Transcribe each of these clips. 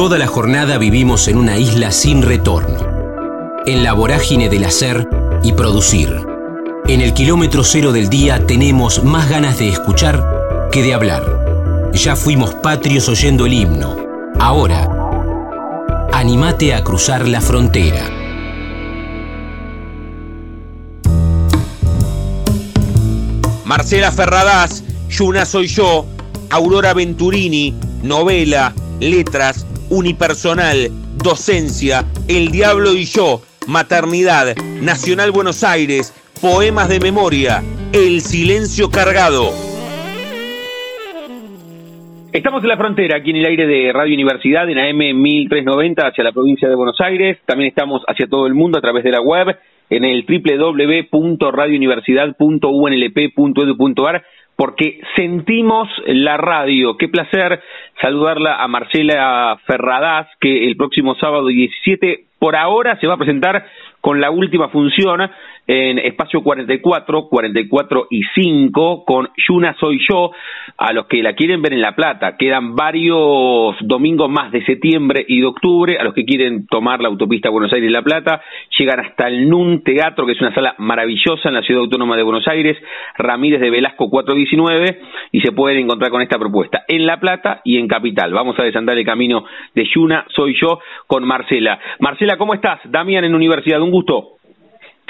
Toda la jornada vivimos en una isla sin retorno, en la vorágine del hacer y producir. En el kilómetro cero del día tenemos más ganas de escuchar que de hablar. Ya fuimos patrios oyendo el himno. Ahora, animate a cruzar la frontera. Marcela Ferradas, Yuna Soy Yo, Aurora Venturini, novela, letras, unipersonal, docencia, El Diablo y yo, maternidad, Nacional Buenos Aires, poemas de memoria, El Silencio Cargado. Estamos en la frontera, aquí en el aire de Radio Universidad, en AM 1390 hacia la provincia de Buenos Aires. También estamos hacia todo el mundo a través de la web en el www.radiouniversidad.unlp.edu.ar porque sentimos la radio. Qué placer saludarla a Marcela Ferradas, que el próximo sábado 17 por ahora se va a presentar con la última función en espacio 44, 44 y 5 con Yuna Soy Yo, a los que la quieren ver en La Plata. Quedan varios domingos más de septiembre y de octubre, a los que quieren tomar la autopista Buenos Aires-La Plata, llegan hasta el NUN Teatro, que es una sala maravillosa en la Ciudad Autónoma de Buenos Aires, Ramírez de Velasco 419, y se pueden encontrar con esta propuesta en La Plata y en Capital. Vamos a desandar el camino de Yuna Soy Yo con Marcela. Marcela, ¿cómo estás? Damián en Universidad, un gusto.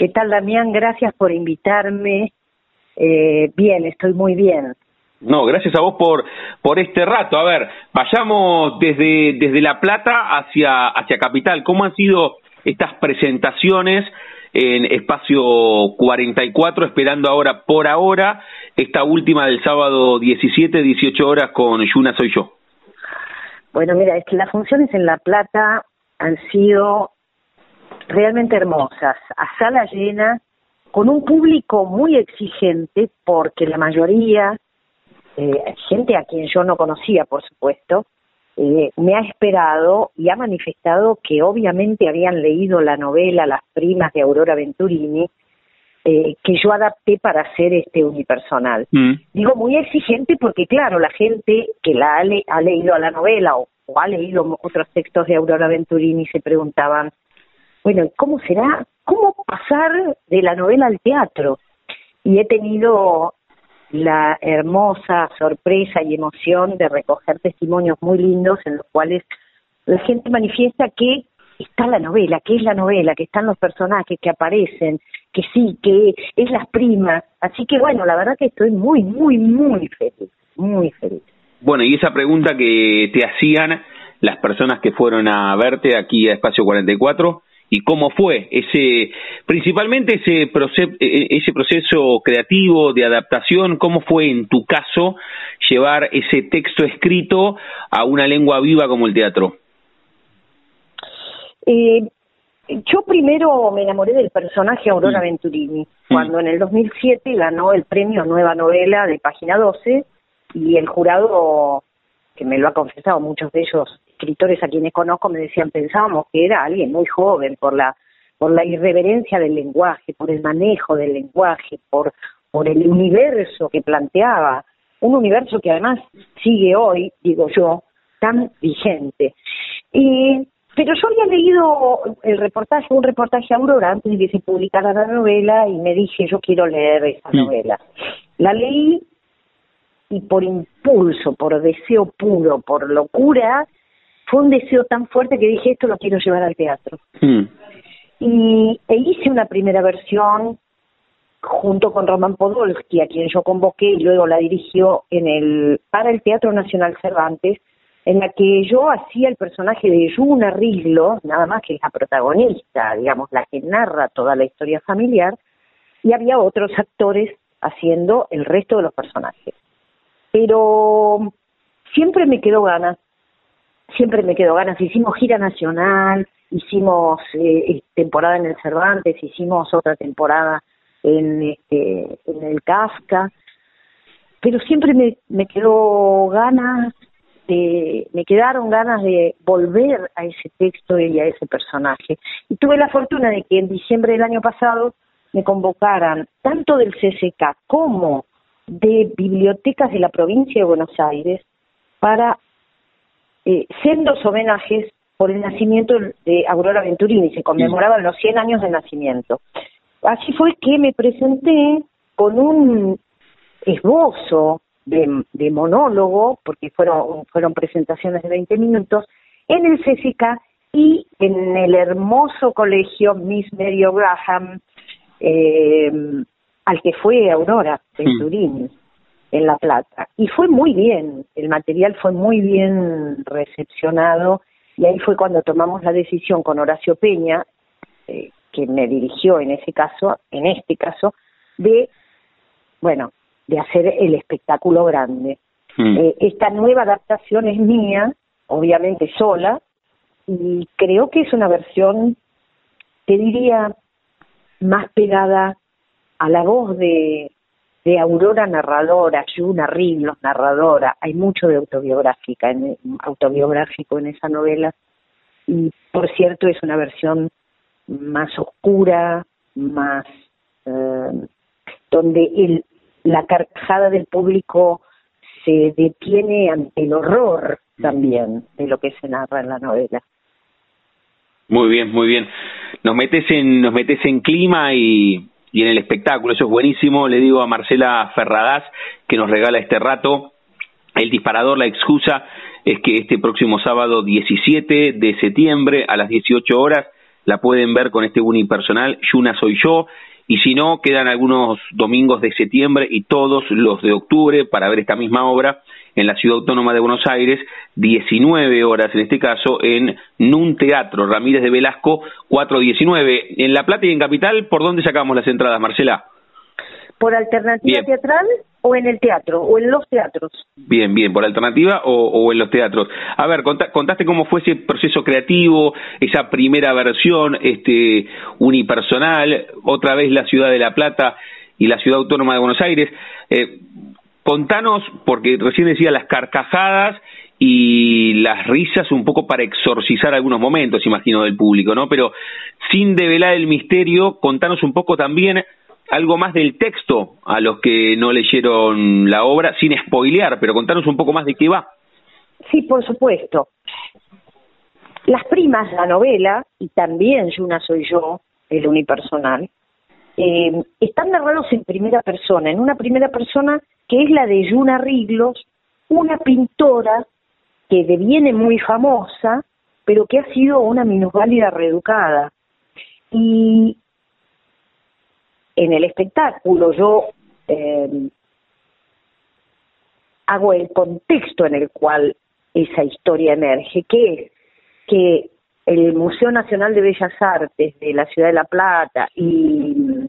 ¿Qué tal, Damián? Gracias por invitarme. Eh, bien, estoy muy bien. No, gracias a vos por, por este rato. A ver, vayamos desde, desde La Plata hacia, hacia Capital. ¿Cómo han sido estas presentaciones en espacio 44, esperando ahora por ahora esta última del sábado 17, 18 horas con Yuna Soy Yo? Bueno, mira, es que las funciones en La Plata han sido realmente hermosas, a sala llena, con un público muy exigente, porque la mayoría, eh, gente a quien yo no conocía, por supuesto, eh, me ha esperado y ha manifestado que obviamente habían leído la novela Las primas de Aurora Venturini, eh, que yo adapté para hacer este unipersonal. Mm. Digo muy exigente porque, claro, la gente que la ha, ha leído la novela o, o, ha leído otros textos de Aurora Venturini se preguntaban, bueno, ¿cómo será? ¿Cómo pasar de la novela al teatro? Y he tenido la hermosa sorpresa y emoción de recoger testimonios muy lindos en los cuales la gente manifiesta que está la novela, que es la novela, que están los personajes que aparecen, que sí, que es las primas. Así que bueno, la verdad que estoy muy, muy, muy feliz, muy feliz. Bueno, y esa pregunta que te hacían las personas que fueron a verte aquí a Espacio 44, y cómo fue ese principalmente ese proceso e, e, ese proceso creativo de adaptación cómo fue en tu caso llevar ese texto escrito a una lengua viva como el teatro eh, yo primero me enamoré del personaje Aurora mm. Venturini mm. cuando en el 2007 ganó el premio Nueva Novela de Página 12 y el jurado que me lo ha confesado muchos de ellos escritores a quienes conozco me decían, pensábamos que era alguien muy joven por la por la irreverencia del lenguaje, por el manejo del lenguaje, por por el universo que planteaba, un universo que además sigue hoy, digo yo, tan vigente. Y pero yo había leído el reportaje, un reportaje a Aurora antes de que se publicara la novela y me dije, yo quiero leer esa novela. La leí y por impulso, por deseo puro, por locura, fue un deseo tan fuerte que dije, esto lo quiero llevar al teatro. Hmm. Y e hice una primera versión junto con Román Podolsky, a quien yo convoqué y luego la dirigió en el para el Teatro Nacional Cervantes, en la que yo hacía el personaje de Yuna Riglo, nada más que la protagonista, digamos, la que narra toda la historia familiar, y había otros actores haciendo el resto de los personajes. Pero siempre me quedó ganas siempre me quedo ganas. Hicimos gira nacional, hicimos eh, temporada en el Cervantes, hicimos otra temporada en, este, en el Kafka, pero siempre me, me quedó ganas de, me quedaron ganas de volver a ese texto y a ese personaje. Y tuve la fortuna de que en diciembre del año pasado me convocaran tanto del CCK como de bibliotecas de la provincia de Buenos Aires para eh, sendos homenajes por el nacimiento de Aurora Venturini, se conmemoraban los 100 años de nacimiento. Así fue que me presenté con un esbozo de, monólogo, porque fueron, fueron presentaciones de 20 minutos, en el CCK y en el hermoso colegio Miss Mary Graham, eh, al que fue Aurora Venturini en La Plata. Y fue muy bien, el material fue muy bien recepcionado y ahí fue cuando tomamos la decisión con Horacio Peña, eh, que me dirigió en ese caso, en este caso, de, bueno, de hacer el espectáculo grande. Hmm. Eh, esta nueva adaptación es mía, obviamente sola, y creo que es una versión, te diría, más pegada a la voz de, de Aurora narradora, Yuna Ringlos narradora, hay mucho de autobiográfica, en, autobiográfico en esa novela, y por cierto es una versión más oscura, más eh, donde el, la carcajada del público se detiene ante el horror también de lo que se narra en la novela. Muy bien, muy bien. Nos metes en, nos metes en clima y, y en el espectáculo, eso es buenísimo. Le digo a Marcela Ferradas que nos regala este rato. El disparador, la excusa es que este próximo sábado 17 de septiembre a las 18 horas la pueden ver con este unipersonal, Yuna Soy Yo, y si no, quedan algunos domingos de septiembre y todos los de octubre para ver esta misma obra en la Ciudad Autónoma de Buenos Aires, 19 horas en este caso, en Nun Teatro, Ramírez de Velasco, 419. En La Plata y en Capital, ¿por dónde sacamos las entradas, Marcela? ¿Por alternativa teatral o en el teatro o en los teatros? Bien, bien, por alternativa o, en los teatros. A ver, contaste cómo fue ese proceso creativo, esa primera versión este unipersonal, otra vez la ciudad de La Plata y la ciudad autónoma de Buenos Aires. Eh, contanos, porque recién decía las carcajadas y las risas un poco para exorcizar algunos momentos, imagino, del público, ¿no? Pero sin develar el misterio, contanos un poco también algo más del texto a los que no leyeron la obra, sin spoilear, pero contanos un poco más de qué va. Sí, por supuesto. Las primas, la novela, y también Yuna soy yo, el unipersonal, eh, están narrados en primera persona, en una primera persona que es la de Yuna Riglos, una pintora que deviene muy famosa, pero que ha sido una minusválida reeducada. Y en el espectáculo yo eh, hago el contexto en el cual esa historia emerge, que es que el Museo Nacional de Bellas Artes de la Ciudad de La Plata y,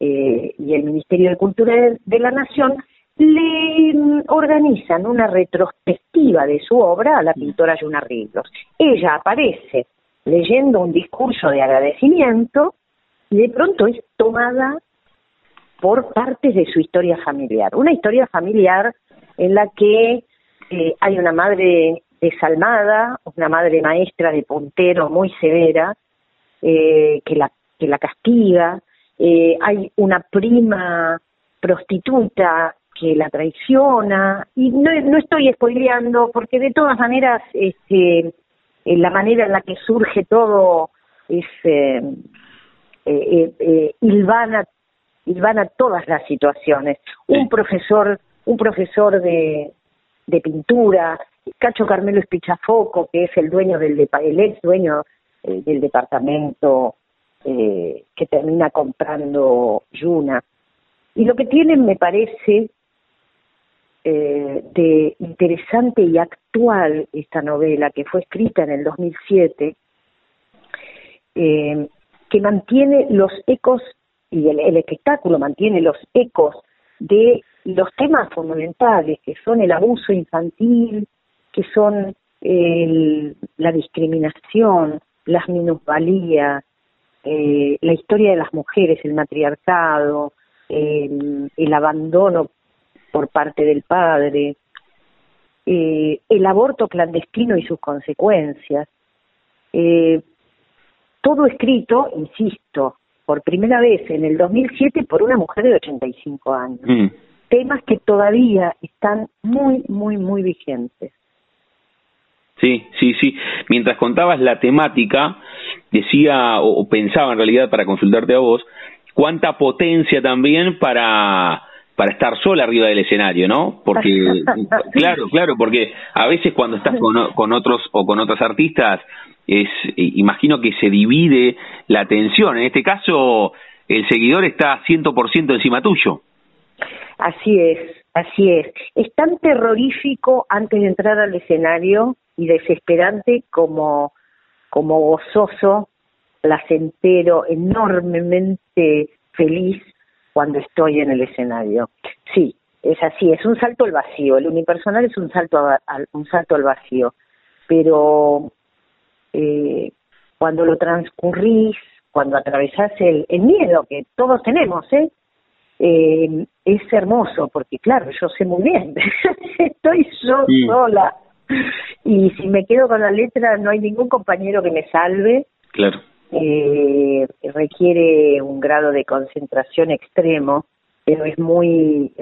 eh, y el Ministerio de Cultura de, la Nación le organizan una retrospectiva de su obra a la pintora Yuna Ríos. Ella aparece leyendo un discurso de agradecimiento y de pronto es tomada por partes de su historia familiar. Una historia familiar en la que eh, hay una madre desalmada, una madre maestra de puntero muy severa, eh, que, la, que la castiga, eh, hay una prima prostituta que la traiciona, y no, no estoy spoileando porque de todas maneras este, la manera en la que surge todo es eh, eh, eh, todas las situaciones. Un profesor, un profesor de, de pintura, Cacho Carmelo Espichafoco, que es el dueño del el ex dueño eh, del departamento eh, que termina comprando Yuna. Y lo que tienen, me parece, eh, de interesante y actual esta novela, que fue escrita en el 2007, eh, que mantiene los ecos y el, espectáculo mantiene los ecos de los temas fundamentales que son el abuso infantil, que son la discriminación, las minusvalías, eh, la historia de las mujeres, el matriarcado, el abandono por parte del padre, eh, el aborto clandestino y sus consecuencias. Eh, todo escrito, insisto, por primera vez en el 2007 por una mujer de 85 años. Mm. Temas que todavía están muy, muy, muy vigentes. Sí, sí, sí. Mientras contabas la temática, decía o, pensaba en realidad para consultarte a vos, cuánta potencia también para para estar sola arriba del escenario, ¿no? Porque, claro, claro, porque a veces cuando estás con, con otros o con otros artistas, es, imagino que se divide la atención. En este caso, el seguidor está 100% encima tuyo. Así es, así es. Es tan terrorífico antes de entrar al escenario y desesperante como, como gozoso, placentero, enormemente feliz cuando estoy en el escenario. Sí, es así, es un salto al vacío, el unipersonal es un salto, al, un salto al vacío, pero eh, cuando lo transcurrís, cuando atravesás el, el miedo que todos tenemos, ¿eh? eh, es hermoso, porque claro, yo sé muy bien, estoy yo sola, y si me quedo con la letra no hay ningún compañero que me salve. Claro. Eh, requiere un grado de concentración extremo, pero es muy,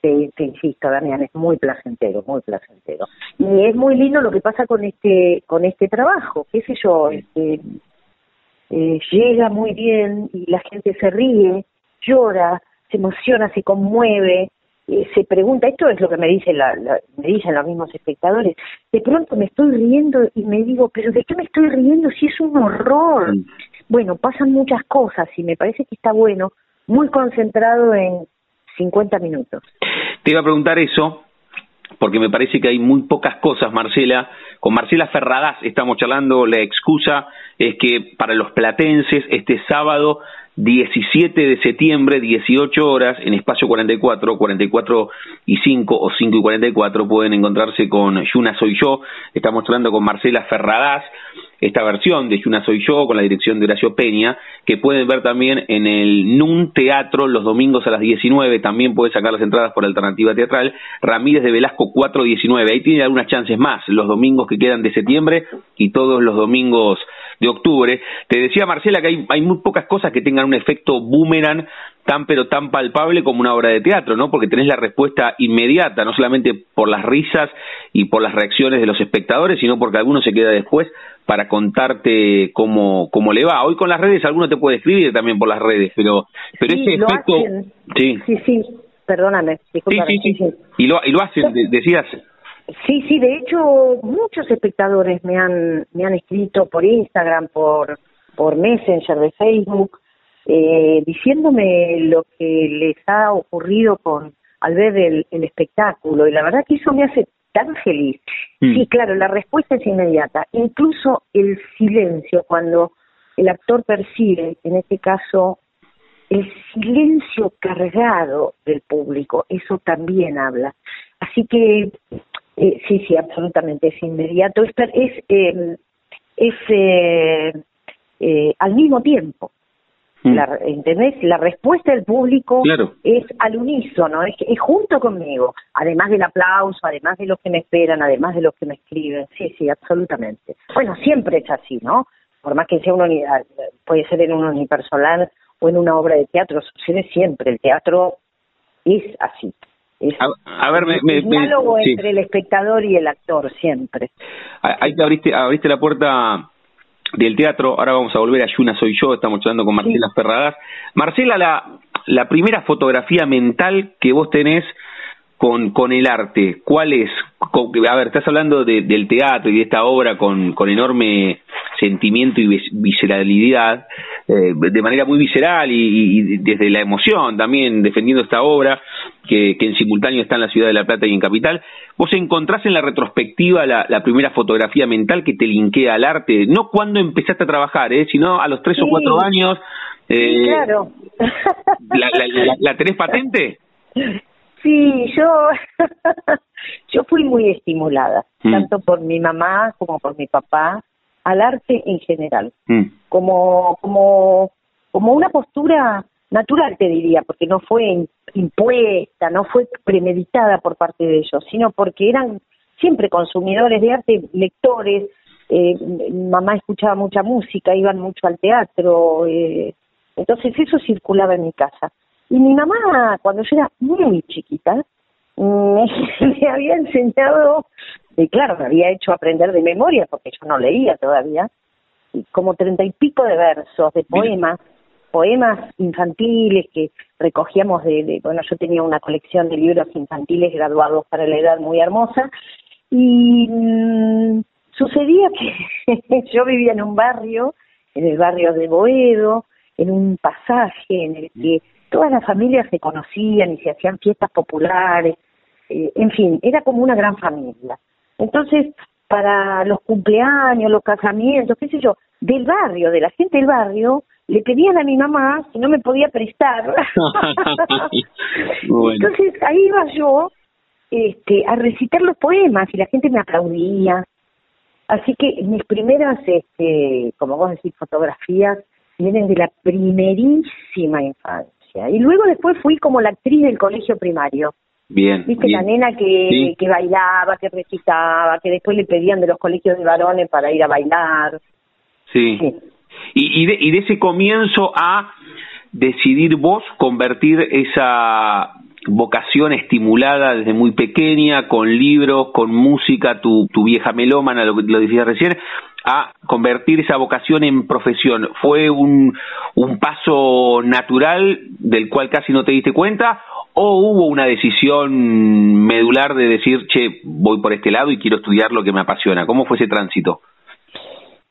te, insisto, Damián, es muy placentero, muy placentero. Y es muy lindo lo que pasa con este, con este trabajo, qué sé yo, este, eh, llega muy bien y la gente se ríe, llora, se emociona, se conmueve, eh, se pregunta, esto es lo que me dicen, la, me dicen los mismos espectadores, de pronto me estoy riendo y me digo, pero ¿de qué me estoy riendo si es un horror? Bueno, pasan muchas cosas y me parece que está bueno, muy concentrado en 50 minutos. Te iba a preguntar eso, porque me parece que hay muy pocas cosas, Marcela. Con Marcela Ferradas estamos charlando, la excusa es que para los platenses este sábado 17 de septiembre, 18 horas, en espacio 44, 44 y 5 o 5 y 44 pueden encontrarse con Yuna Soy Yo. Estamos hablando con Marcela Ferradas, esta versión de Yuna Soy Yo con la dirección de Horacio Peña, que pueden ver también en el NUN Teatro los domingos a las 19. También puede sacar las entradas por alternativa teatral. Ramírez de Velasco 419. Ahí tiene algunas chances más, los domingos que quedan de septiembre y todos los domingos de octubre. Te decía Marcela que hay, hay muy pocas cosas que tengan un efecto boomerang tan pero tan palpable como una obra de teatro, ¿no? Porque tenés la respuesta inmediata, no solamente por las risas y por las reacciones de los espectadores, sino porque alguno se queda después para contarte cómo, cómo le va. Hoy con las redes alguno te puede escribir también por las redes, pero, pero ese efecto... Sí. sí, sí, perdóname. Sí, sí, sí, Y, lo, y lo hacen, decías... Sí, sí, de hecho muchos espectadores me han me han escrito por Instagram, por por Messenger de Facebook, eh, diciéndome lo que les ha ocurrido con al ver el, el, espectáculo y la verdad que eso me hace tan feliz. Mm. Sí, claro, la respuesta es inmediata. Incluso el silencio cuando el actor percibe, en este caso, el silencio cargado del público, eso también habla. Así que eh, sí, sí, absolutamente, es inmediato. Es, es, em, es eh, eh, al mismo tiempo. Mm. La, ¿Entendés? La respuesta del público es al unísono, es, es junto conmigo, además del aplauso, además de los que me esperan, además de los que me escriben. Sí, sí, absolutamente. Bueno, siempre es así, ¿no? Por más que sea una unidad, puede ser en un unipersonal o en una obra de teatro, sucede siempre. El teatro es así a, ver, me, diálogo entre el espectador y el actor siempre. Ahí te abriste, abriste la puerta del teatro. Ahora vamos a volver a Yuna Soy Yo. Estamos hablando con Marcela Ferradas. Marcela, la, la primera fotografía mental que vos tenés con, con el arte, ¿cuál es? a ver, estás hablando del teatro y de esta obra con, con enorme sentimiento y visceralidad, eh, de manera muy visceral y, desde la emoción también defendiendo esta obra que, que, en simultáneo está en la ciudad de La Plata y en Capital. Vos encontrás en la retrospectiva la, primera fotografía mental que te linkea al arte, no cuando empezaste a trabajar, ¿eh? sino a los tres o cuatro años. Eh, claro. ¿la, la, la, tenés patente? Sí, yo, yo fui muy estimulada, mm. tanto por mi mamá como por mi papá, al arte en general, mm. como, como, como una postura natural, te diría, porque no fue impuesta, no fue premeditada por parte de ellos, sino porque eran siempre consumidores de arte, lectores, eh, mamá escuchaba mucha música, iban mucho al teatro, eh, entonces eso circulaba en mi casa. Y mi mamá, cuando yo era muy chiquita, me, había enseñado y claro, me había hecho aprender de memoria porque yo no leía todavía, y como treinta y pico de versos, de poemas, poemas infantiles que recogíamos de, bueno, yo tenía una colección de libros infantiles graduados para la edad muy hermosa, y mm, sucedía que yo vivía en un barrio, en el barrio de Boedo, en un pasaje en el que todas las familias se conocían y se hacían fiestas populares, eh, en fin, era como una gran familia. Entonces, para los cumpleaños, los casamientos, qué sé yo, del barrio, de la gente del barrio, le pedían a mi mamá si no me podía prestar. Entonces ahí iba yo este, a recitar los poemas y la gente me aplaudía. Así que mis primeras, este, como vos decís, fotografías vienen de la primerísima infancia. Y luego después fui como la actriz del colegio primario. Bien. Viste la nena que, que bailaba, que recitaba, que después le pedían de los colegios de varones para ir a bailar. Sí. Y, y, de, y de ese comienzo a decidir vos convertir esa vocación estimulada desde muy pequeña, con libros, con música, tu, tu vieja melómana, lo que lo decía recién, a convertir esa vocación en profesión. ¿Fue un, un paso natural del cual casi no te diste cuenta o hubo una decisión medular de decir, che, voy por este lado y quiero estudiar lo que me apasiona? ¿Cómo fue ese tránsito?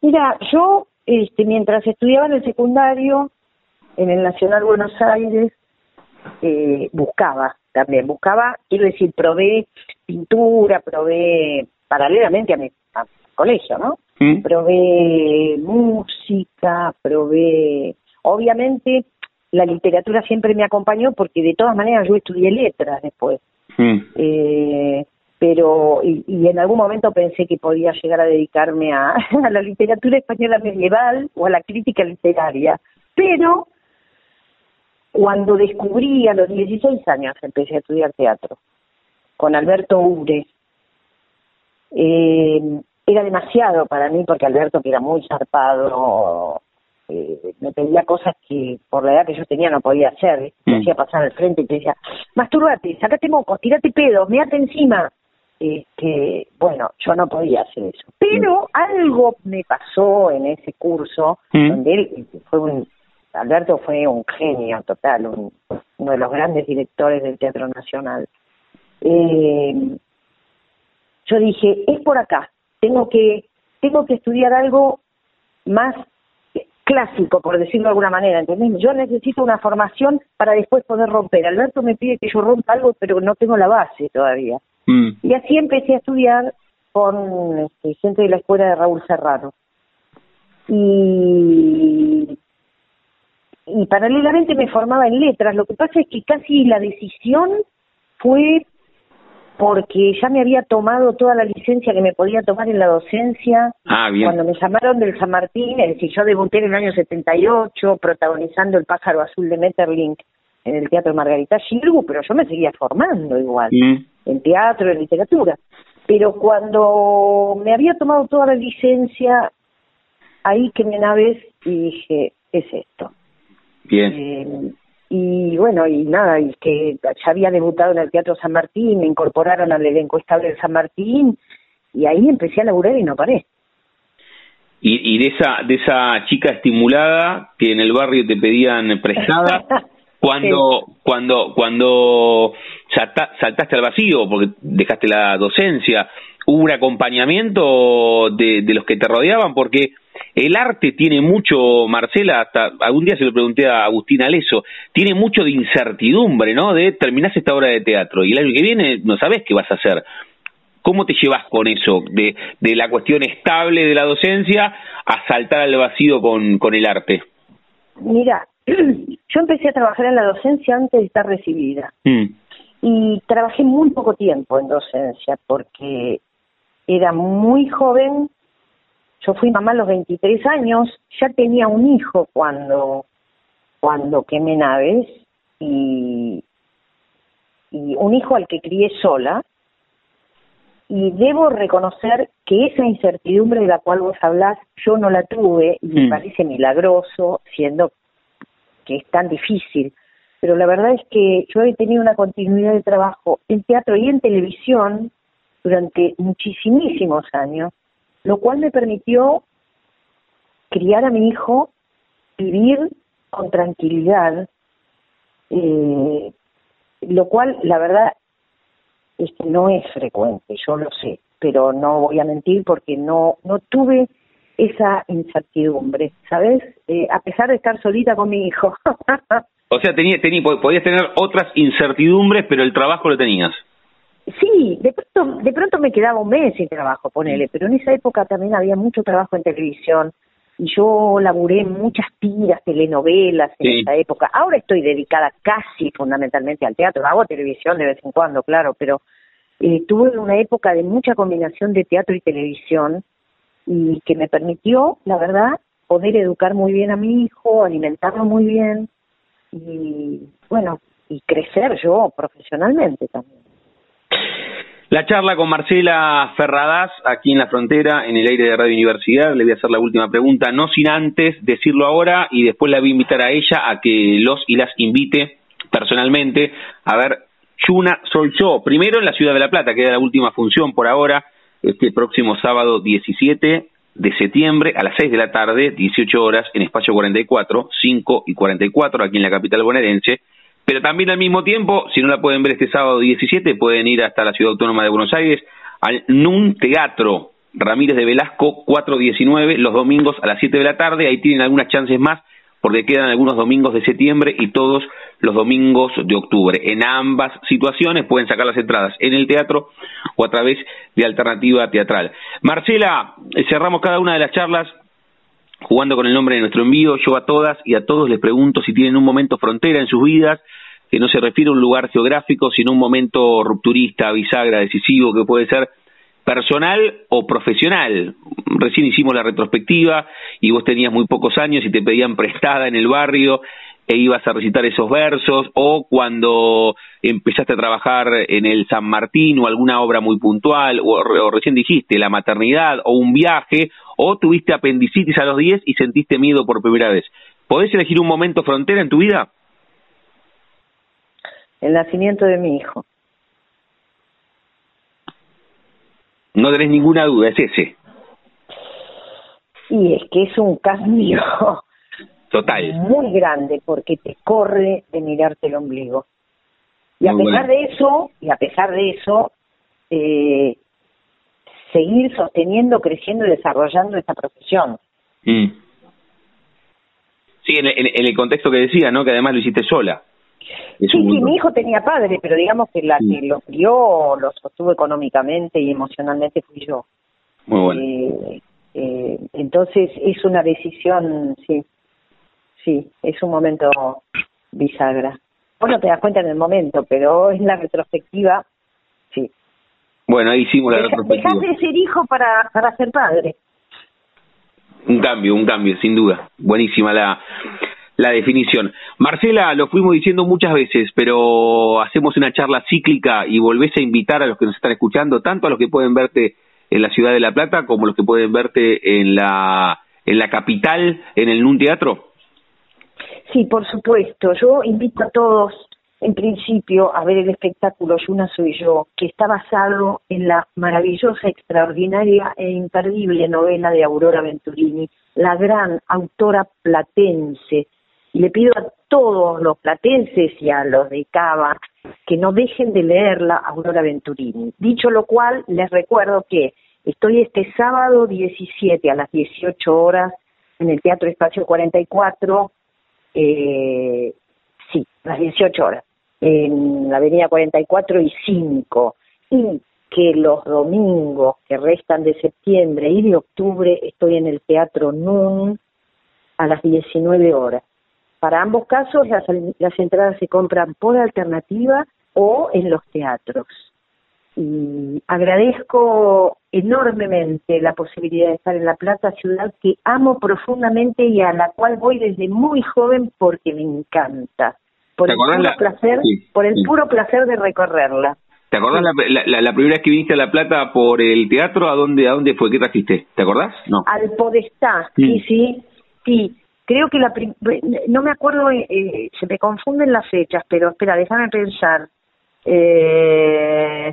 Mira, yo este, mientras estudiaba en el secundario, en el Nacional Buenos Aires, eh, buscaba también, buscaba, quiero decir, probé pintura, probé paralelamente a mi, colegio, ¿no? Mm. Probé música, probé, obviamente la literatura siempre me acompañó porque de todas maneras yo estudié letras después. Mm. Eh, pero y, y, en algún momento pensé que podía llegar a dedicarme a, a, la literatura española medieval o a la crítica literaria. Pero cuando descubrí a los 16 años empecé a estudiar teatro con Alberto Ure. Eh, era demasiado para mí porque Alberto, que era muy zarpado, eh, me pedía cosas que por la edad que yo tenía no podía hacer. Me mm. hacía pasar al frente y te decía, masturbate, sacate mocos, tirate pedos, meate encima. Este, bueno, yo no podía hacer eso. Pero algo me pasó en ese curso, mm. donde él fue un, Alberto fue un genio total, uno de los grandes directores del Teatro Nacional. Eh, yo dije, es por acá, tengo que, tengo que estudiar algo más clásico, por decirlo de alguna manera, ¿entendés? Yo necesito una formación para después poder romper. Alberto me pide que yo rompa algo, pero no tengo la base todavía. Mm. Y así empecé a estudiar con este, gente de la escuela de Raúl Serrano. Y, y paralelamente me formaba en letras. Lo que pasa es que casi la decisión fue porque ya me había tomado toda la licencia que me podía tomar en la docencia. Ah, bien. Cuando me llamaron del San Martín, es decir, yo debuté en el año 78 protagonizando El pájaro azul de Metterlink en el Teatro Margarita Gilgu, pero yo me seguía formando igual, mm. En teatro, en literatura. Pero cuando me había tomado toda la licencia, ahí que me naves y dije, es esto. Bien. Eh, y bueno, y nada, y que ya había debutado en el Teatro San Martín, me incorporaron al elenco estable de San Martín, y ahí empecé a laburar y no paré. Y, y de esa de esa chica estimulada que en el barrio te pedían prestada cuando cuando cuando saltaste al vacío porque dejaste la docencia hubo un acompañamiento de, de los que te rodeaban porque el arte tiene mucho, Marcela, hasta algún día se lo pregunté a Agustín Aleso, tiene mucho de incertidumbre, ¿no? De terminás esta obra de teatro y el año que viene no sabes qué vas a hacer. ¿Cómo te llevas con eso, de, de la cuestión estable de la docencia a saltar al vacío con, con el arte? Mira, yo empecé a trabajar en la docencia antes de estar recibida. Mm. Y trabajé muy poco tiempo en docencia porque era muy joven. Yo fui mamá a los 23 años, ya tenía un hijo cuando cuando quemé naves y, y un hijo al que crié sola. Y debo reconocer que esa incertidumbre de la cual vos hablás, yo no la tuve y me mm. parece milagroso, siendo que es tan difícil. Pero la verdad es que yo he tenido una continuidad de trabajo en teatro y en televisión durante muchísimos años, lo cual me permitió criar a mi hijo, vivir con tranquilidad, eh, lo cual, la verdad, es que no es frecuente, yo lo sé, pero no voy a mentir porque no, no tuve esa incertidumbre, ¿sabes? Eh, a pesar de estar solita con mi hijo. o sea, tenía, tenía, podías tener otras incertidumbres, pero el trabajo lo tenías. Sí, de pronto, de pronto me quedaba un mes sin trabajo, ponele, pero en esa época también había mucho trabajo en televisión y yo laburé muchas tiras, telenovelas en esa época. Ahora estoy dedicada casi fundamentalmente al teatro, hago televisión de vez en cuando, claro, pero eh, tuve una época de mucha combinación de teatro y televisión y que me permitió, la verdad, poder educar muy bien a mi hijo, alimentarlo muy bien y, bueno, y crecer yo profesionalmente también. La charla con Marcela Ferradas, aquí en la frontera, en el aire de Radio Universidad. Le voy a hacer la última pregunta, no sin antes decirlo ahora y después la voy a invitar a ella a que los y las invite personalmente a ver Chuna Soy Yo. Primero en la Ciudad de La Plata, que era la última función por ahora, este próximo sábado 17 de septiembre a las 6 de la tarde, 18 horas, en espacio 44, 5 y 44, aquí en la capital bonaerense. Pero también al mismo tiempo, si no la pueden ver este sábado 17, pueden ir hasta la Ciudad Autónoma de Buenos Aires al NUN Teatro Ramírez de Velasco 419 los domingos a las 7 de la tarde. Ahí tienen algunas chances más porque quedan algunos domingos de septiembre y todos los domingos de octubre. En ambas situaciones pueden sacar las entradas en el teatro o a través de alternativa teatral. Marcela, cerramos cada una de las charlas jugando con el nombre de nuestro envío, yo a todas y a todos les pregunto si tienen un momento frontera en sus vidas, que no se refiere a un lugar geográfico, sino un momento rupturista, bisagra, decisivo, que puede ser personal o profesional. Recién hicimos la retrospectiva y vos tenías muy pocos años y te pedían prestada en el barrio e ibas a recitar esos versos, o cuando empezaste a trabajar en el San Martín o alguna obra muy puntual, o, o recién dijiste la maternidad o un viaje, o tuviste apendicitis a los 10 y sentiste miedo por primera vez. ¿Podés elegir un momento frontera en tu vida? El nacimiento de mi hijo. No tenés ninguna duda, es ese. Y es que es un cambio total muy grande porque te corre de mirarte el ombligo. Y a pesar de eso, y a pesar de eso, eh, seguir sosteniendo, creciendo y desarrollando esta profesión. Mm. Sí, en, el contexto que decía, ¿no? Que además lo hiciste sola. sí, sí, mi hijo tenía padre, pero digamos que la que lo crió, lo sostuvo económicamente y emocionalmente fui yo. Muy bueno. Eh, eh, entonces es una decisión, sí, sí, es un momento bisagra. Vos no te das cuenta en el momento, pero en la retrospectiva, sí. Bueno, ahí hicimos la retrospectiva. de ser hijo para, para ser padre. Un cambio, un cambio, sin duda. Buenísima la, la definición. Marcela, lo fuimos diciendo muchas veces, pero hacemos una charla cíclica y volvés a invitar a los que nos están escuchando, tanto a los que pueden verte en la ciudad de La Plata como los que pueden verte en la, en la capital, en el NUN Teatro. Sí, por supuesto. Yo invito a todos en principio a ver el espectáculo Yuna Soy Yo, que está basado en la maravillosa, extraordinaria e imperdible novela de Aurora Venturini, la gran autora platense. Y le pido a todos los platenses y a los de Cava que no dejen de leerla Aurora Venturini. Dicho lo cual, les recuerdo que estoy este sábado 17 a las 18 horas en el Teatro Espacio 44, eh, sí, a las 18 horas en la avenida 44 y 5, y que los domingos que restan de septiembre y de octubre estoy en el Teatro NUN a las 19 horas. Para ambos casos las, las entradas se compran por alternativa o en los teatros. Y agradezco enormemente la posibilidad de estar en La Plata, ciudad que amo profundamente y a la cual voy desde muy joven porque me encanta por el puro placer, por el puro placer de recorrerla. ¿Te acordás la, la, primera vez que viniste a La Plata por el teatro? ¿A dónde, a dónde fue? ¿Qué trajiste? ¿Te acordás? No. Al Podestá, sí, sí, sí. Creo que la no me acuerdo, eh, eh, se me confunden las fechas, pero espera, déjame pensar. Eh,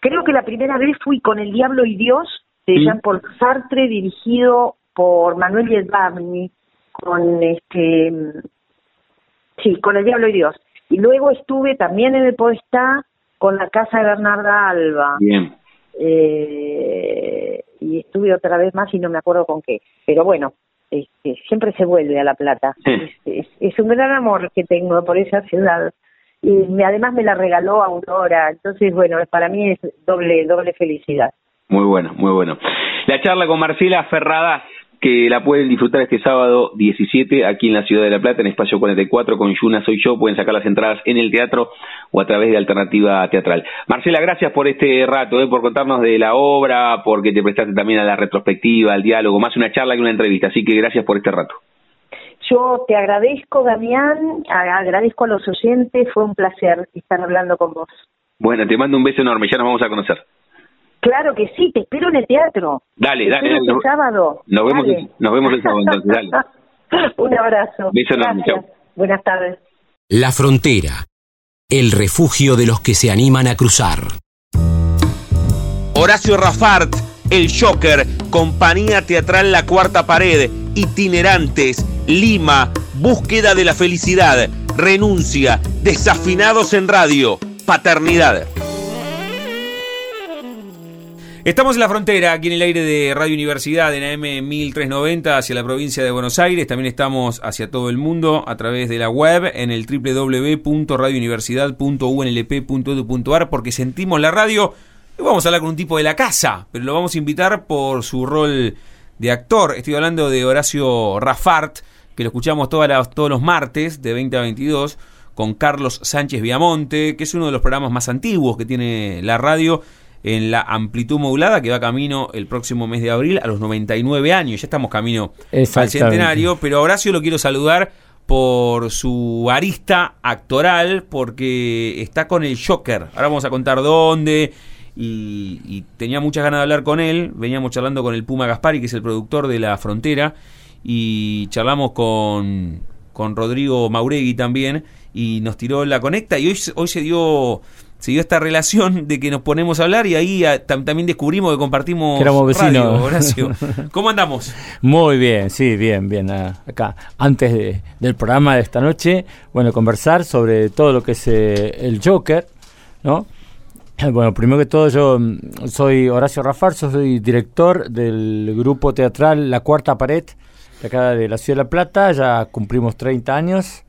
Creo que la primera vez fui con El Diablo y Dios de Jean-Paul Sartre, dirigido por Manuel Yedbarni, con este. Sí, con El Diablo y Dios. Y luego estuve también en el Podestá con la casa de Bernarda Alba. Bien. Eh, y estuve otra vez más y no me acuerdo con qué. Pero bueno, este, siempre se vuelve a La Plata. Es, un gran amor que tengo por esa ciudad. Y me, además me la regaló Aurora. Entonces, bueno, para mí es doble, doble felicidad. Muy bueno, muy bueno. La charla con Marcela Ferradas que la pueden disfrutar este sábado 17 aquí en la ciudad de La Plata, en espacio 44 con Yuna Soy Yo. Pueden sacar las entradas en el teatro o a través de Alternativa Teatral. Marcela, gracias por este rato, eh, por contarnos de la obra, porque te prestaste también a la retrospectiva, al diálogo, más una charla que una entrevista. Así que gracias por este rato. Yo te agradezco, Damián, agradezco a los oyentes, fue un placer estar hablando con vos. Bueno, te mando un beso enorme, ya nos vamos a conocer. Claro que sí, te espero en el teatro. Dale, dale. dale el sábado. Nos vemos, nos vemos el sábado entonces, dale. Un abrazo. Beso Buenas tardes. La frontera, el refugio de los que se animan a cruzar. Horacio Rafart, El Joker, Compañía Teatral La Cuarta Pared, Itinerantes, Lima, Búsqueda de la Felicidad, Renuncia, Desafinados en Radio, Paternidad. Estamos en la frontera, aquí en el aire de Radio Universidad, en AM 1390, hacia la provincia de Buenos Aires. También estamos hacia todo el mundo a través de la web en el www.radiouniversidad.unlp.edu.ar porque sentimos la radio. Vamos a hablar con un tipo de la casa, pero lo vamos a invitar por su rol de actor. Estoy hablando de Horacio Rafart, que lo escuchamos todas todos los martes de 20 a 22 con Carlos Sánchez Viamonte, que es uno de los programas más antiguos que tiene la radio en la amplitud modulada que va camino el próximo mes de abril a los 99 años. Ya estamos camino al centenario, pero Horacio lo quiero saludar por su arista actoral, porque está con el Joker. Ahora vamos a contar dónde. Y, tenía muchas ganas de hablar con él. Veníamos charlando con el Puma Gaspari, que es el productor de La Frontera, y charlamos con, con Rodrigo Mauregui también, y nos tiró la conecta. Y hoy, hoy se dio se dio esta relación de que nos ponemos a hablar y ahí ah, también descubrimos que compartimos que éramos vecinos. Horacio. ¿Cómo andamos? Muy bien, sí, bien, bien. Ah, acá, antes del programa de esta noche, bueno, conversar sobre todo lo que es eh, el Joker, ¿no? Bueno, primero que todo yo mm, soy Horacio Rafarzo, soy director del grupo teatral La Cuarta Pared, de acá de la Ciudad de La Plata, ya cumplimos 30 años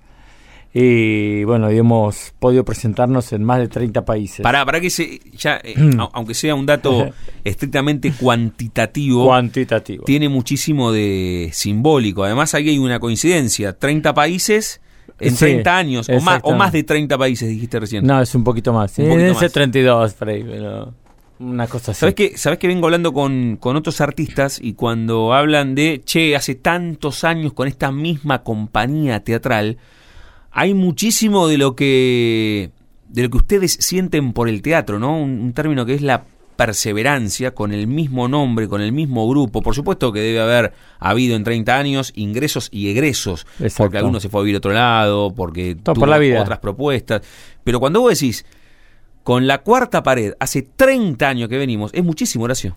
y bueno, hemos podido presentarnos en más de 30 países. Para, para que se, ya, eh, aunque sea un dato estrictamente cuantitativo, cuantitativo, tiene muchísimo de simbólico. Además, ahí hay una coincidencia: 30 países en 30 años, o más, o más de 30 países, dijiste recién. No, es un poquito más. Un poquito más. 32, pero una cosa así. ¿Sabes que, ¿Sabes que vengo hablando con, con otros artistas y cuando hablan de, che, hace tantos años con esta misma compañía teatral, hay muchísimo de lo que de lo que ustedes sienten por el teatro, ¿no? Un, término que es la perseverancia con el mismo nombre, con el mismo grupo. Por supuesto que debe haber habido en 30 años ingresos y egresos, porque alguno se fue a vivir a otro lado, porque tuvo otras propuestas. Pero cuando vos decís, con la cuarta pared, hace 30 años que venimos, es muchísimo, Horacio.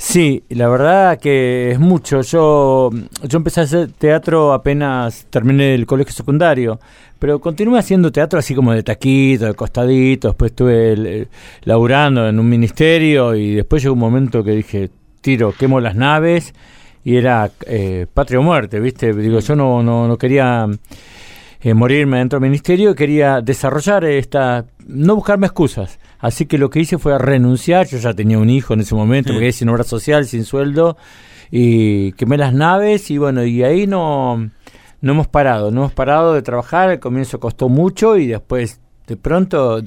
Sí, la verdad que es mucho. Yo, yo empecé a hacer teatro apenas terminé el colegio secundario, pero continué haciendo teatro así como de taquito, de costadito. Después estuve laburando en un ministerio y después llegó un momento que dije, tiro, quemo las naves y era eh, patria o muerte, ¿viste? Digo, yo no, no, no quería eh, morirme dentro del ministerio, quería desarrollar esta, no buscarme excusas. Así que lo que hice fue renunciar, yo ya tenía un hijo en ese momento, porque sin obra social, sin sueldo, y quemé las naves y bueno, y ahí no, no hemos parado, no hemos parado de trabajar, al comienzo costó mucho y después de pronto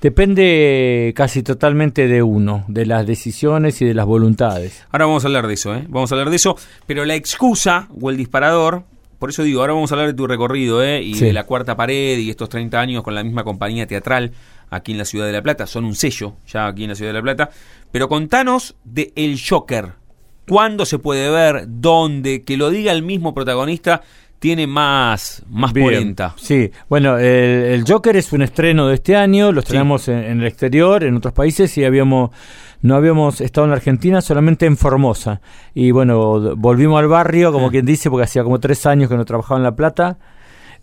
depende casi totalmente de uno, de las decisiones y de las voluntades. Ahora vamos a hablar de eso, ¿eh? vamos a hablar de eso, pero la excusa o el disparador por eso digo, ahora vamos a hablar de tu recorrido ¿eh? y de la cuarta pared y estos 30 años con la misma compañía teatral aquí en la ciudad de La Plata. Son un sello ya aquí en la ciudad de La Plata. Pero contanos de El Joker. ¿Cuándo se puede ver? ¿Dónde? Que lo diga el mismo protagonista tiene más, más Bien, polenta. Sí, bueno, el, el Joker es un estreno de este año, lo estrenamos en, en el exterior, en otros países, y habíamos no habíamos estado en la Argentina, solamente en Formosa. Y bueno, volvimos al barrio, como Ah. quien dice, porque hacía como tres años que no trabajaba en La Plata.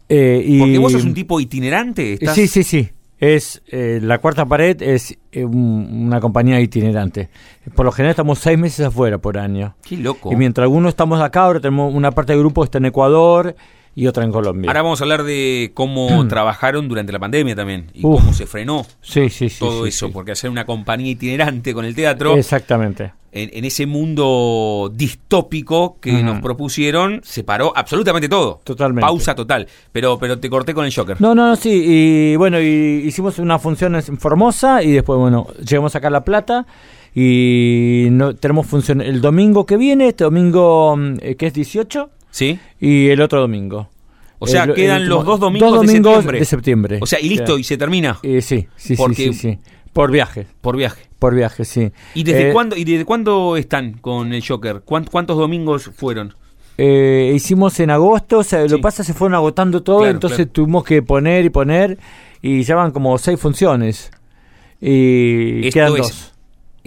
Eh, y, Porque vos sos un tipo itinerante. ¿estás? Sí, sí, sí. Es eh, la cuarta pared es eh, un- una compañía itinerante. Por lo general estamos seis meses afuera por año. Qué loco. Y mientras algunos estamos acá, ahora tenemos una parte del grupo que está en Ecuador y otra en Colombia. Ahora vamos a hablar de cómo trabajaron durante la pandemia también y Uf. cómo se frenó sí, sí, sí. todo eso, porque hacer una compañía itinerante con el teatro Exactamente. en, en ese mundo distópico que nos propusieron se paró absolutamente todo. Totalmente. Pausa total. Pero, pero te corté con el Joker. No, no, no, sí. Y bueno, y hicimos una función en Formosa y después, bueno, llegamos acá a La Plata y no, tenemos función el domingo que viene, este domingo mm, eh, que es 18 ¿Sí? y el otro domingo. O sea, El- quedan el los dos domingos, dos de septiembre. de septiembre. O sea, y listo, y se termina Eh, sí, sí, Porque- sí, sí, sí. Por viaje, por viaje. por viaje, sí. ¿Y desde Eh, cuándo y desde cuándo están con el Joker? ¿Cuán- ¿Cuántos domingos fueron? Eh, hicimos en agosto, o sea, lo Sí. que pasa se fueron agotando todo, Claro, entonces claro. tuvimos que poner y poner y ya van como seis funciones. Y Esto quedan es dos.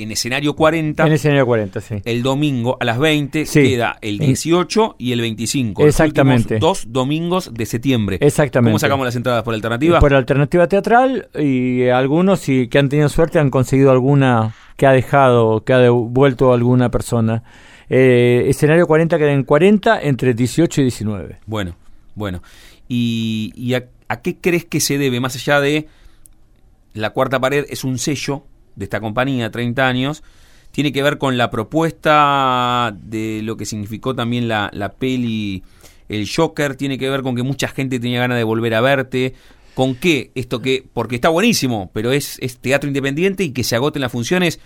En escenario 40, En escenario 40, sí. el domingo a las 20 Sí. queda el 18 y el 25. los Exactamente. últimos dos domingos de septiembre. Exactamente. ¿Cómo sacamos las entradas por alternativa? Por alternativa teatral y algunos sí, que han tenido suerte han conseguido alguna que ha dejado, que ha devuelto alguna persona. Eh, escenario 40 queda en 40 entre 18 y 19. Bueno, bueno. ¿Y, y a, a qué crees que se debe? Más allá de la cuarta pared es un sello de esta compañía, 30 años, tiene que ver con la propuesta de lo que significó también la, la peli El Joker, tiene que ver con que mucha gente tenía ganas de volver a verte. ¿Con qué? Esto que, porque está buenísimo, pero es, es teatro independiente y que se agoten las funciones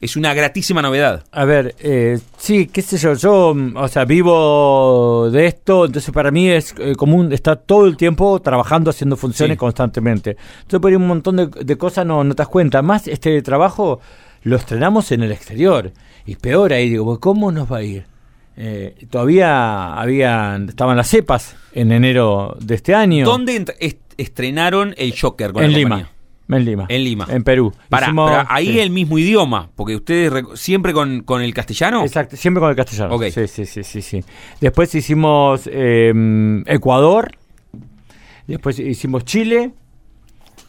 es una gratísima novedad. A ver, eh, sí, qué sé yo, yo, mm, o sea, vivo de esto, entonces para mí es eh, común estar todo el tiempo trabajando, haciendo funciones Sí. constantemente. Entonces por ahí un montón de, de cosas no, no te das cuenta. Más este trabajo lo estrenamos en el exterior. Y peor ahí, digo, ¿cómo nos va a ir? Eh, todavía habían, estaban las cepas en enero de este año. ¿Dónde estrenaron El Joker con En la Lima. compañía? En Lima. En Lima. En Perú. Para, Hicimos- ahí sí. el mismo idioma, porque ustedes siempre con, con el castellano. Exacto, siempre con el castellano. Ok. Sí, sí, sí, sí, sí. Después hicimos eh, Ecuador, después hicimos Chile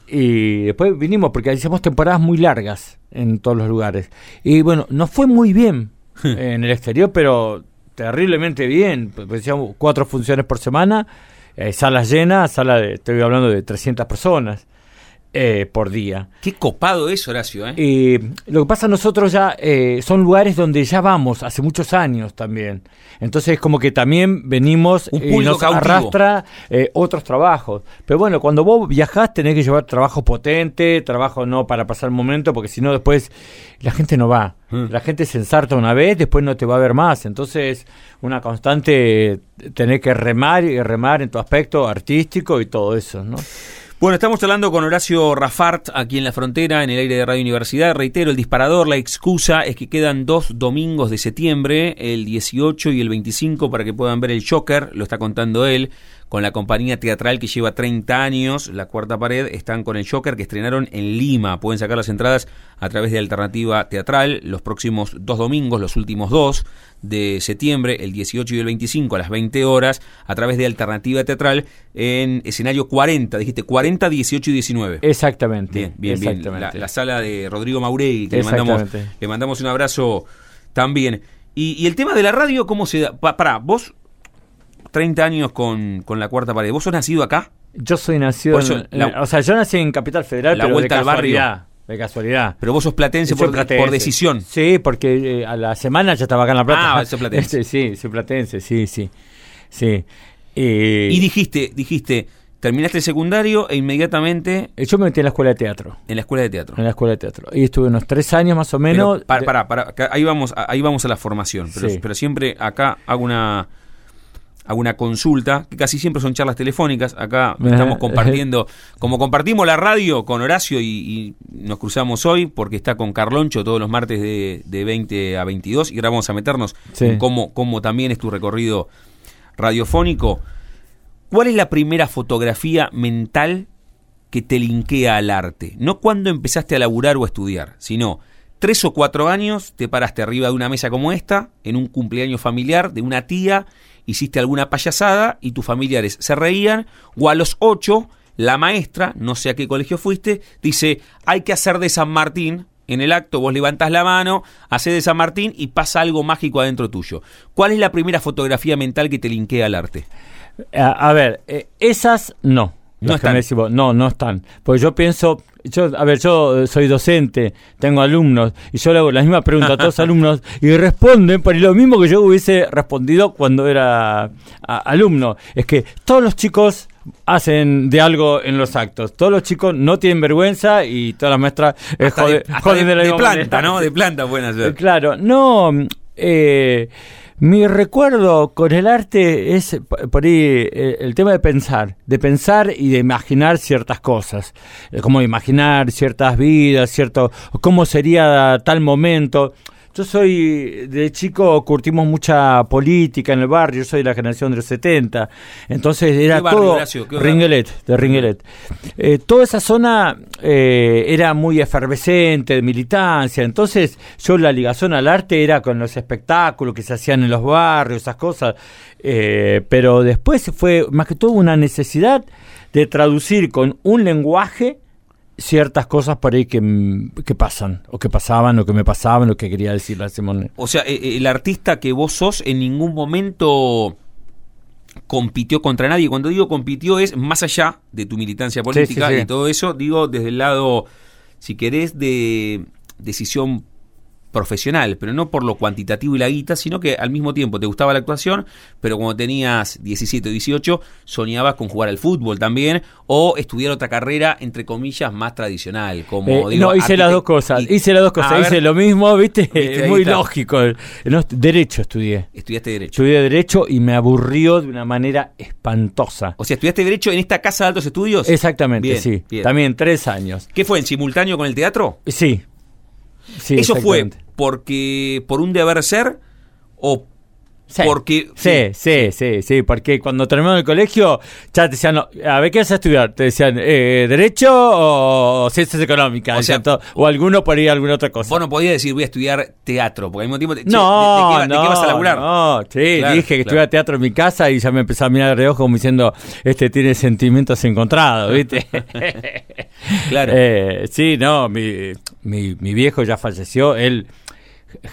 y después vinimos porque hicimos temporadas muy largas en todos los lugares. Y bueno, nos fue muy bien en el exterior, pero terriblemente bien. Pues Hicimos cuatro funciones por semana, eh, salas llenas, sala de, estoy hablando de 300 personas eh, por día. Qué copado es, Horacio, ¿eh? Y lo que pasa nosotros ya eh, son lugares donde ya vamos hace muchos años también. Entonces como que también venimos y nos cautivo. arrastra eh, otros trabajos. Pero bueno, cuando vos viajás tenés que llevar trabajo potente, trabajo no para pasar el momento, porque si no después la gente no va. Mm. La gente se ensarta una vez, después no te va a ver más. Entonces una constante eh, tener que remar y remar en tu aspecto artístico y todo eso, ¿no? Bueno, estamos hablando con Horacio Rafart aquí en la frontera, en el aire de Radio Universidad. Reitero, el disparador, la excusa es que quedan dos domingos de septiembre, el 18 y el 25, para que puedan ver el Joker, lo está contando él, con la compañía teatral que lleva 30 años, la cuarta pared, están con el Joker que estrenaron en Lima. Pueden sacar las entradas a través de Alternativa Teatral los próximos dos domingos, los últimos dos de septiembre, el 18 y el 25 a las 20 horas, a través de Alternativa Teatral en escenario 40, dijiste 40, 18 y 19. Exactamente. Bien, bien, bien. La, la sala de Rodrigo Mauregui, que le mandamos, le mandamos un abrazo también. Y, y el tema de la radio, ¿cómo se da? Pa- pará, vos, 30 años con, con la cuarta pared, ¿vos sos nacido acá? Yo soy nacido, eso, en- la- o sea, yo nací en Capital Federal, La pero vuelta de al barrio. casualidad, de casualidad. Pero vos sos platense por, platense. por decisión. Sí, porque eh, a la semana ya estaba acá en La Plata. Ah, sos platense. Sí, soy platense, sí, sí. Sí. Y, Y dijiste, dijiste, terminaste el secundario e inmediatamente yo me metí en la escuela de teatro. en la escuela de teatro. En la escuela de teatro. Y estuve unos tres años más o menos. Pero, para, para, ahí vamos, ahí vamos a la formación. Pero, Sí. pero siempre acá hago una, hago una consulta, que casi siempre son charlas telefónicas. Acá Ajá. estamos compartiendo, como compartimos la radio con Horacio y, y nos cruzamos hoy, porque está con Carloncho todos los martes de, de 20 a 22, y ahora vamos a meternos Sí. en cómo, cómo también es tu recorrido radiofónico. ¿Cuál es la primera fotografía mental que te linkea al arte? No cuando empezaste a laburar o a estudiar, sino tres o cuatro años te paraste arriba de una mesa como esta, en un cumpleaños familiar de una tía, hiciste alguna payasada y tus familiares se reían, o a los ocho, la maestra, no sé a qué colegio fuiste, dice, hay que hacer de San Martín, en el acto vos levantás la mano, haces de San Martín y pasa algo mágico adentro tuyo. ¿Cuál es la primera fotografía mental que te linkea al arte? A, a ver, eh, esas no. No están. No, no están. Porque yo pienso, yo, a ver, yo eh, soy docente, tengo alumnos, y yo le hago la misma pregunta a todos los alumnos, y responden por lo mismo que yo hubiese respondido cuando era a- alumno. Es que todos los chicos hacen de algo en los actos. Todos los chicos no tienen vergüenza y todas las maestras eh, Hasta jode- de, joden de- la de planta, manera. ¿no? De planta pueden Eh, hacer. Claro, no. eh, mi recuerdo con el arte es por ahí eh, el tema de pensar, de pensar y de imaginar ciertas cosas, eh, como imaginar ciertas vidas, cierto, cómo sería tal momento. Yo soy, de chico curtimos mucha política en el barrio, yo soy de la generación de los 70, entonces era ¿Qué barrio, todo Horacio? ¿Qué barrio? Ringelet, de Ringelet. Eh, toda esa zona eh, era muy efervescente de militancia, entonces yo la ligación al arte era con los espectáculos que se hacían en los barrios, esas cosas, eh, pero después fue más que todo una necesidad de traducir con un lenguaje ciertas cosas por ahí que, mm, que pasan, o que pasaban, o que me pasaban, o que quería decir la Simone. O sea, eh, eh, el artista que vos sos en ningún momento compitió contra nadie. Cuando digo compitió es más allá de tu militancia política sí, sí. y todo eso, digo desde el lado, si querés, de decisión profesional, pero no por lo cuantitativo y la guita, sino que al mismo tiempo te gustaba la actuación, pero cuando tenías 17 o 18 soñabas con jugar al fútbol también o estudiar otra carrera, entre comillas, más tradicional, como Eh, digo, no, hice las dos cosas. y- hice las dos cosas. ver, hice lo mismo, ¿viste? Viste, Muy está. lógico. No, derecho estudié. Estudiaste Derecho. Estudié Derecho y me aburrió de una manera espantosa. O sea, estudiaste Derecho en esta casa de altos estudios. Exactamente, Bien, sí. bien. También tres años. ¿Qué fue en simultáneo con el teatro? Sí. sí ¿Eso fue. Porque por un deber ser o Sí. porque Sí, sí, sí, sí, porque cuando terminó el colegio ya te decían, no, a ver, ¿qué vas a estudiar? Te decían, eh, ¿Derecho o Ciencias Económicas? O sea, o alguno por ahí, alguna otra cosa. Vos no podías decir voy a estudiar teatro, porque al mismo tiempo te- che, No, ¿de, de qué, de no, qué vas a laburar? No, sí, Claro, dije que claro. estudiaba teatro en mi casa y ya me empezó a mirar de reojo como diciendo, este tiene sentimientos encontrados, ¿viste? Claro. Eh, sí, no, mi, mi, mi viejo ya falleció, él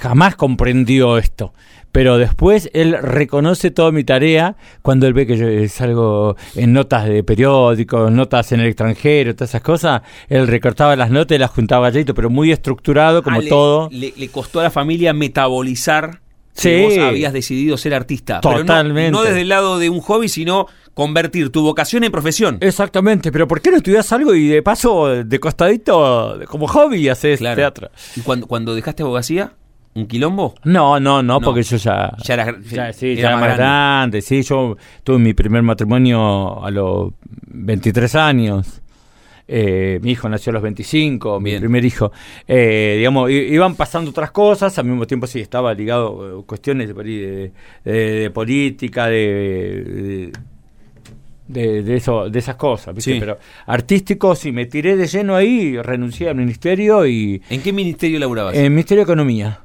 jamás comprendió esto. Pero después él reconoce toda mi tarea cuando él ve que yo salgo en notas de periódicos, notas en el extranjero, todas esas cosas. Él recortaba las notas y las juntaba galletito, pero muy estructurado como Ah, le- todo. Le, le costó a la familia metabolizar Sí. que vos habías decidido ser artista. Pero no- Totalmente. no desde el lado de un hobby, sino convertir tu vocación en profesión. Exactamente, pero ¿por qué no estudias algo y de paso, de costadito, como hobby, haces Claro. teatro? ¿Y cuando, cuando dejaste abogacía? ¿Un quilombo? No, no, no, No. porque yo ya. Ya eras- ya, sí, era ya más grande. Sí, yo tuve mi primer matrimonio a los 23 años. Eh, mi hijo nació a los 25, mi primer hijo. Eh, digamos, iban pasando otras cosas, al mismo tiempo sí estaba ligado a cuestiones de, política, de, de, eso, de esas cosas, ¿viste? Sí. Pero artístico sí, me tiré de lleno ahí, renuncié al ministerio y ¿En qué ministerio laburabas? en Ministerio de Economía.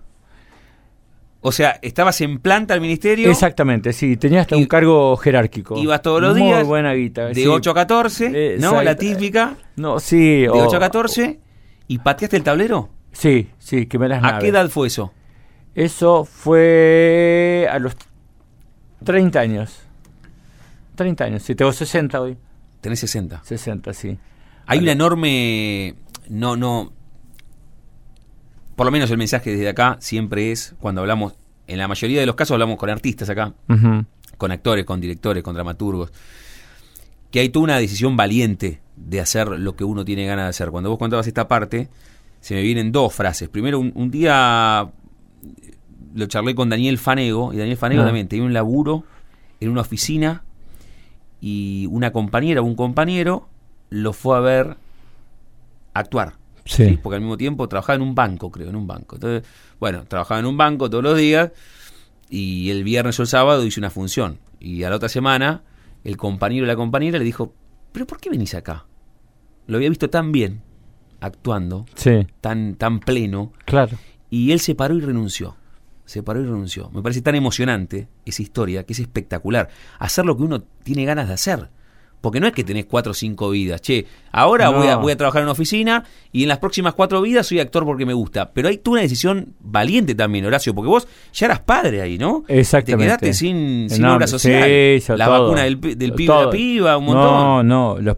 O sea, estabas en planta al ministerio. Exactamente, sí, tenía hasta Y- un cargo jerárquico. Ibas todos los Muy días. buena guita. De sí. 8 a 14, ¿no? Exacto. La típica. No, sí. De o- 8 a 14. ¿Y pateaste el tablero? Sí, sí, que me las ¿A naves. qué edad fue eso? Eso fue a los 30 años. 30 años, sí, tengo 60 hoy. Tenés 60. 60, sí. Hay una enorme. No, no. Por lo menos el mensaje desde acá siempre es cuando hablamos. En la mayoría de los casos hablamos con artistas acá, con actores, con directores, con dramaturgos. Que hay toda una decisión valiente de hacer lo que uno tiene ganas de hacer. Cuando vos contabas esta parte, se me vienen dos frases. Primero, un, un día lo charlé con Daniel Fanego, y Daniel Fanego Ah. también tenía un laburo en una oficina y una compañera o un compañero lo fue a ver actuar. Sí. Porque al mismo tiempo trabajaba en un banco, creo, en un banco. Entonces, bueno, trabajaba en un banco todos los días y el viernes o el sábado hice una función. Y a la otra semana el compañero o la compañera le dijo, pero ¿por qué venís acá? Lo había visto tan bien, actuando, Sí, tan, tan pleno, claro. y él se paró y renunció. Se paró y renunció. Me parece tan emocionante esa historia, que es espectacular. Hacer lo que uno tiene ganas de hacer. Porque no es que tenés cuatro o cinco vidas. Che, ahora No. voy, a, voy a trabajar en una oficina y en las próximas cuatro vidas soy actor porque me gusta. Pero hay tú una decisión valiente también, Horacio, porque vos ya eras padre ahí, ¿no? Exactamente. Te quedaste sin, sin obra social. sí, la todo. vacuna del, del pibe Todo. la piba, un montón. No, no. los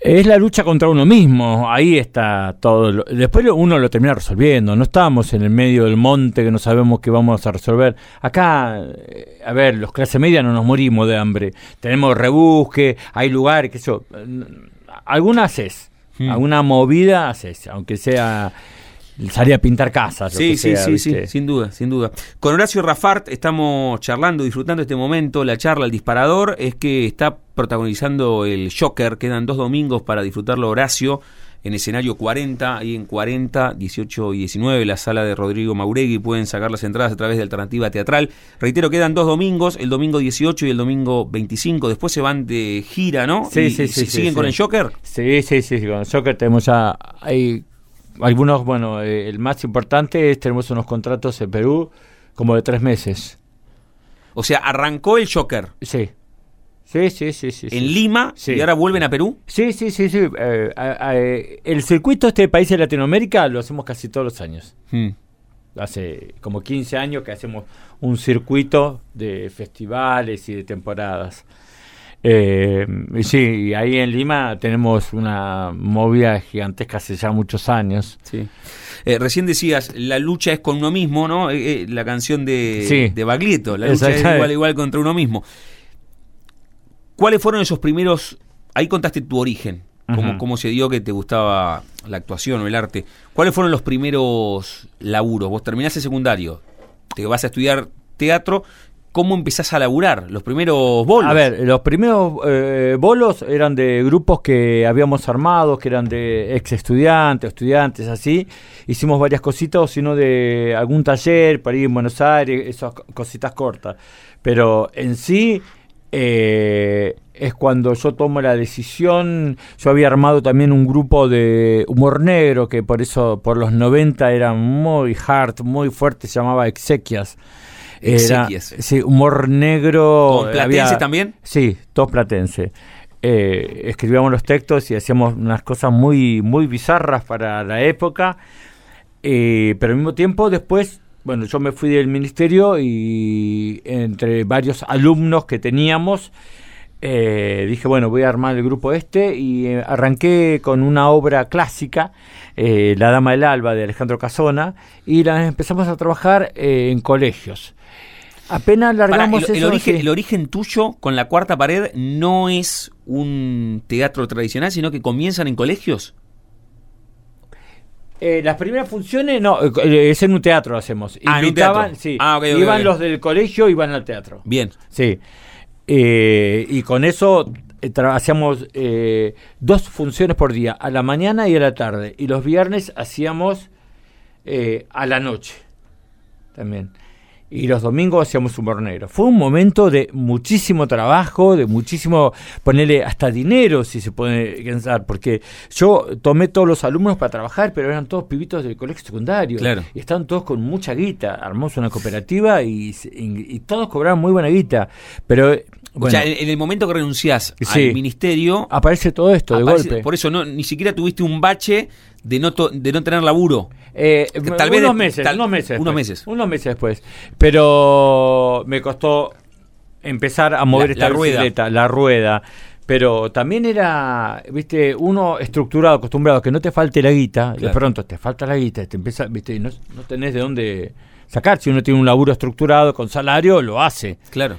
es la lucha contra uno mismo. Ahí está todo. Después uno lo termina resolviendo. No estamos en el medio del monte que no sabemos qué vamos a resolver. Acá, eh, a ver, los clase media no nos morimos de hambre. Tenemos rebusque, hay lugares, que eso. Alguna haces. Hmm. Alguna movida haces. Aunque sea salir a pintar casas. Sí, sí, sea, sí, sí, sin duda, sin duda. Con Horacio Rafart estamos charlando, disfrutando este momento. La charla, el disparador, es que está protagonizando el Joker. Quedan dos domingos para disfrutarlo Horacio en escenario 40, ahí en 40, 18 y 19, la sala de Rodrigo Mauregui. Pueden sacar las entradas a través de Alternativa Teatral. Reitero, quedan dos domingos, el domingo 18 y el domingo 25. Después se van de gira, ¿no? Sí, Y- sí, y sí, ¿Siguen sí. con el Joker? Sí, sí, sí, sí, con el soccer tenemos ya, hay algunos, bueno, eh, el más importante es, tenemos unos contratos en Perú como de tres meses. O sea, arrancó el Joker Sí, sí, sí, sí, sí. en sí. Lima Sí. y ahora vuelven a Perú. Sí, sí, sí, sí. eh, eh, el circuito de este país de Latinoamérica lo hacemos casi todos los años. Hmm. Hace como 15 años que hacemos un circuito de festivales y de temporadas. Eh, sí, y ahí en Lima tenemos una movida gigantesca hace ya muchos años. Sí. Eh, recién decías, la lucha es con uno mismo, ¿no? Eh, eh, la canción de, Sí. de Baglietto, la lucha es igual, igual contra uno mismo. ¿Cuáles fueron esos primeros, ahí contaste tu origen, cómo, Ujú. cómo se dio que te gustaba la actuación o el arte? ¿Cuáles fueron los primeros laburos? Vos terminaste secundario, te vas a estudiar teatro, ¿cómo empezás a laburar? Los primeros bolos. A ver, los primeros eh, bolos eran de grupos que habíamos armado, que eran de ex estudiantes, estudiantes así. Hicimos varias cositas, sino de algún taller para ir en Buenos Aires, esas co- cositas cortas. Pero en sí eh, es cuando yo tomo la decisión. Yo había armado también un grupo de humor negro que por eso por los 90 era muy hard, muy fuerte, se llamaba Exequias. Era- sí, humor negro. ¿Con platense también? Sí, todos platense. Eh, escribíamos los textos y hacíamos unas cosas muy, muy bizarras para la época. Eh, pero al mismo tiempo, después, bueno, yo me fui del ministerio y entre varios alumnos que teníamos, eh, dije, bueno, voy a armar el grupo este y arranqué con una obra clásica, La Dama del Alba de Alejandro Casona, y la empezamos a trabajar en colegios. Apenas largamos el, el eso, origen, sí. el origen tuyo con la cuarta pared no es un teatro tradicional, sino que comienzan en colegios. Eh, las primeras funciones, no, eh, es en un teatro hacemos. Ah, Invitaban, teatro. sí, Ah, iban los del colegio, iban al teatro. Bien. Sí. Eh, y con eso eh, hacíamos eh, dos funciones por día, a la mañana y a la tarde. Y los viernes hacíamos eh, a la noche también. Y los domingos hacíamos humor negro. Fue un momento de muchísimo trabajo, de muchísimo, ponerle hasta dinero, si se puede pensar, porque yo tomé todos los alumnos para trabajar, pero eran todos pibitos del colegio secundario. Claro. Y estaban todos con mucha guita. Armamos una cooperativa y, y- y todos cobraban muy buena guita. Pero, o sea, en, el momento que renunciás Sí. al ministerio, aparece todo esto de aparece- golpe. por eso no, ni siquiera tuviste un bache de no, to- de no tener laburo. Eh, Tal vez unos meses, tal- unos meses. unos después, meses. Unos meses después. Pero me costó empezar a mover La- esta la rueda. bicicleta, la rueda. Pero también era, viste, uno estructurado, acostumbrado, que no te falte la guita, de pronto te falta la guita, te empieza, viste, y no, no tenés de dónde sacar. Si uno tiene un laburo estructurado con salario, lo hace. Claro.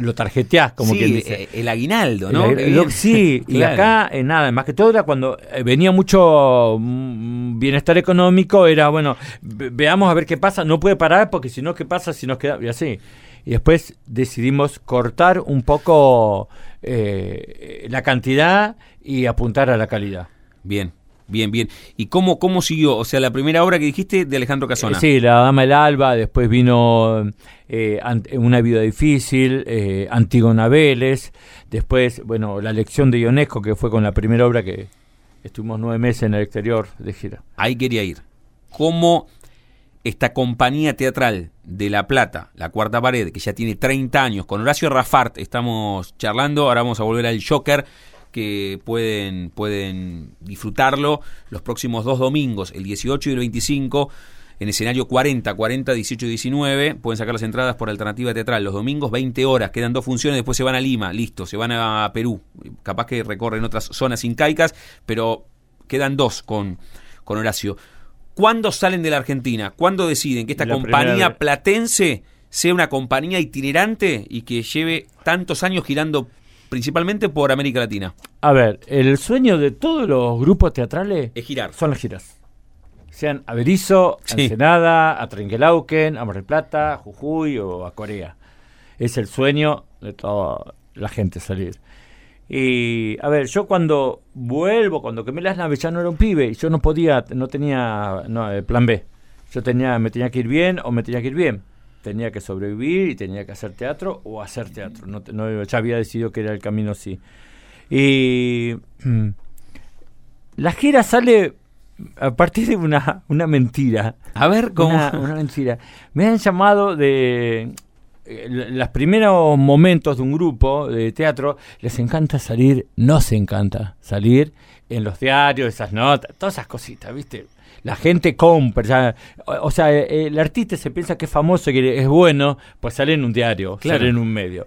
Lo tarjeteás, como sí, quien dice. eh, el aguinaldo, ¿no? El- el- sí, y acá eh, nada, más que todo era cuando eh, venía mucho mm, bienestar económico, era bueno, ve- veamos a ver qué pasa, no puede parar porque si no, ¿qué pasa si nos queda? Y así. Y después decidimos cortar un poco eh, la cantidad y apuntar a la calidad. Bien, Bien, bien. ¿Y cómo, cómo siguió? O sea, la primera obra que dijiste de Alejandro Casona. Eh, sí, La Dama del Alba, después vino eh, Una vida difícil, eh, Antígona Vélez, después, bueno, La lección de Ionesco, que fue con la primera obra que estuvimos nueve meses en el exterior de gira. Ahí quería ir. ¿Cómo esta compañía teatral de La Plata, La Cuarta Pared, que ya tiene 30 años, con Horacio Rafart estamos charlando, ahora vamos a volver al Joker, que pueden, pueden disfrutarlo los próximos dos domingos, el 18 y el 25, en escenario 40, 40, 18 y 19. Pueden sacar las entradas por alternativa teatral. Los domingos 20 horas, quedan dos funciones, después se van a Lima, listo, se van a Perú. Capaz que recorren otras zonas incaicas, pero quedan dos con, con Horacio. ¿Cuándo salen de la Argentina? ¿Cuándo deciden que esta compañía platense sea una compañía itinerante y que lleve tantos años girando principalmente por América Latina. A ver, el sueño de todos los grupos teatrales es girar. Son las giras. Sean a Berizo, a Ensenada, a Trenquelauquen, a Mar del Plata, Jujuy o a Corea. Es el sueño de toda la gente salir. Y a ver, yo cuando vuelvo, cuando quemé las naves ya no era un pibe y yo no podía, no tenía no, eh, plan B. Yo tenía, me tenía que ir bien o me tenía que ir bien tenía que sobrevivir y tenía que hacer teatro o hacer teatro. No, no, ya había decidido que era el camino así. Y mm, la gira sale a partir de una, una mentira. A ver, ¿cómo? Una, mentira. Me han llamado de eh, los primeros momentos de un grupo de teatro, les encanta salir, no se encanta salir en los diarios, esas notas, todas esas cositas, ¿viste? La gente compra. o, sea, el artista se piensa que es famoso y que es bueno, pues sale en un diario, sale en un medio.